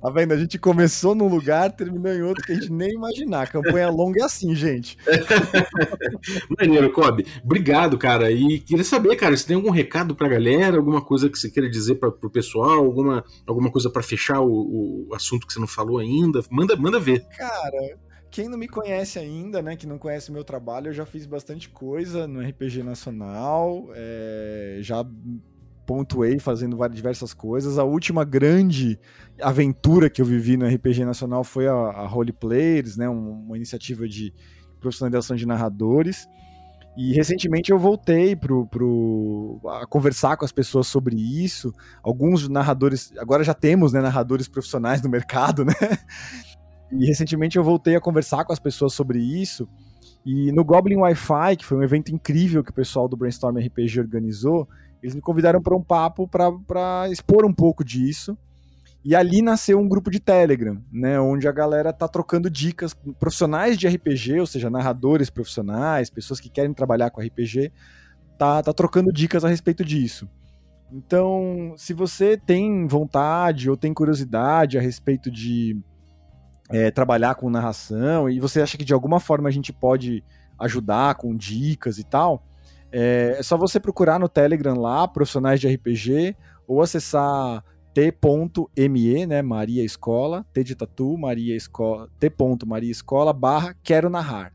Tá vendo? A gente começou num lugar, terminou em outro que a gente nem imaginar. A campanha longa é assim, gente. Maneiro, Kobe. Obrigado, cara. E queria saber, cara, se tem algum recado pra galera, alguma coisa que você queira dizer pra, pro pessoal, alguma, alguma coisa para fechar o, o assunto que você não falou ainda, manda, manda ver. Cara, quem não me conhece ainda, né, que não conhece meu trabalho, eu já fiz bastante coisa no RPG Nacional, é, já pontuei fazendo várias diversas coisas. A última grande aventura que eu vivi no RPG Nacional foi a, a Players, né, uma iniciativa de profissionalização de narradores. E recentemente eu voltei pro, pro, a conversar com as pessoas sobre isso. Alguns narradores, agora já temos né, narradores profissionais no mercado, né? E recentemente eu voltei a conversar com as pessoas sobre isso. E no Goblin Wi-Fi, que foi um evento incrível que o pessoal do Brainstorm RPG organizou, eles me convidaram para um papo para expor um pouco disso. E ali nasceu um grupo de Telegram, né, onde a galera tá trocando dicas, profissionais de RPG, ou seja, narradores profissionais, pessoas que querem trabalhar com RPG, tá, tá trocando dicas a respeito disso. Então, se você tem vontade ou tem curiosidade a respeito de é, trabalhar com narração e você acha que de alguma forma a gente pode ajudar com dicas e tal, é, é só você procurar no Telegram lá, profissionais de RPG, ou acessar t.me, né, Maria Escola, T de Tatu, Maria Escola, t.maria Escola, barra Quero Narrar.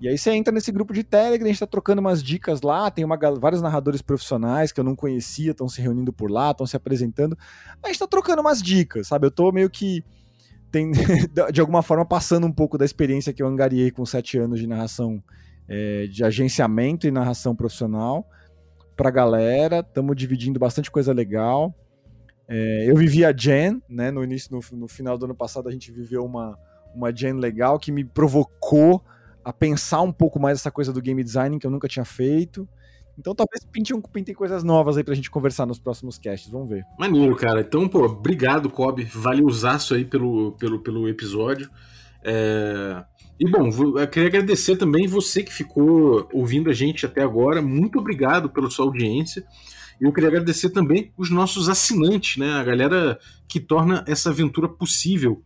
E aí você entra nesse grupo de Telegram, a gente tá trocando umas dicas lá, tem uma, vários narradores profissionais que eu não conhecia, estão se reunindo por lá, estão se apresentando. A gente tá trocando umas dicas, sabe? Eu tô meio que tem, de alguma forma, passando um pouco da experiência que eu angariei com sete anos de narração, é, de agenciamento e narração profissional pra galera. Estamos dividindo bastante coisa legal. É, eu vivi a Gen, né? No início, no, no, final do ano passado, a gente viveu uma, uma Gen legal que me provocou a pensar um pouco mais essa coisa do game design que eu nunca tinha feito. Então talvez pintem, pintem coisas novas aí pra gente conversar nos próximos casts, vamos ver. Maneiro, cara. Então, pô, obrigado, Kobe. Valeu usaço aí pelo, pelo, pelo episódio. É... E bom, eu queria agradecer também você que ficou ouvindo a gente até agora. Muito obrigado pela sua audiência. E eu queria agradecer também os nossos assinantes, né? A galera que torna essa aventura possível.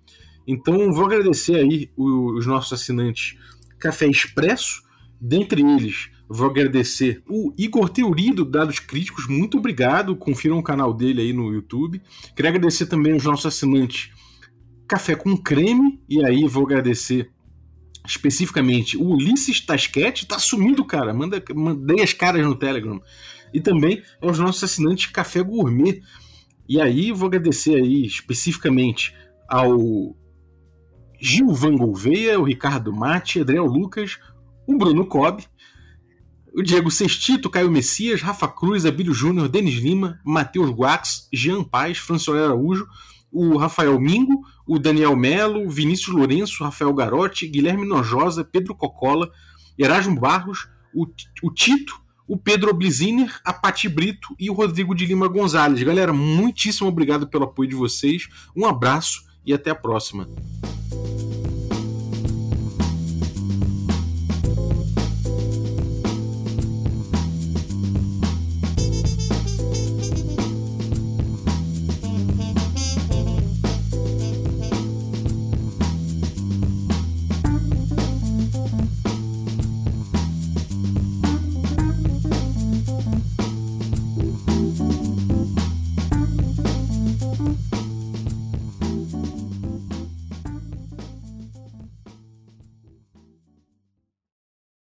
Então, vou agradecer aí os nossos assinantes Café Expresso, dentre eles vou agradecer o Igor Teori do Dados Críticos, muito obrigado, confiram o canal dele aí no YouTube. Queria agradecer também os nossos assinantes Café com Creme, e aí vou agradecer especificamente o Ulisses Tasquete, tá sumindo, cara, Manda, mandei as caras no Telegram. E também aos nossos assinantes Café Gourmet. E aí vou agradecer aí especificamente ao Gil Van Gouveia, o Ricardo Mate, Adriel Lucas, o Bruno Cobb, o Diego Sextito, Caio Messias, Rafa Cruz, Abílio Júnior, Denis Lima, Matheus Guax, Jean Paz, François Araújo, o Rafael Mingo, o Daniel Melo, Vinícius Lourenço, Rafael Garotti, Guilherme Nojosa, Pedro Cocola, Erasmo Barros, o, o Tito, o Pedro Obliziner, a Pati Brito e o Rodrigo de Lima Gonzalez. Galera, muitíssimo obrigado pelo apoio de vocês, um abraço e até a próxima.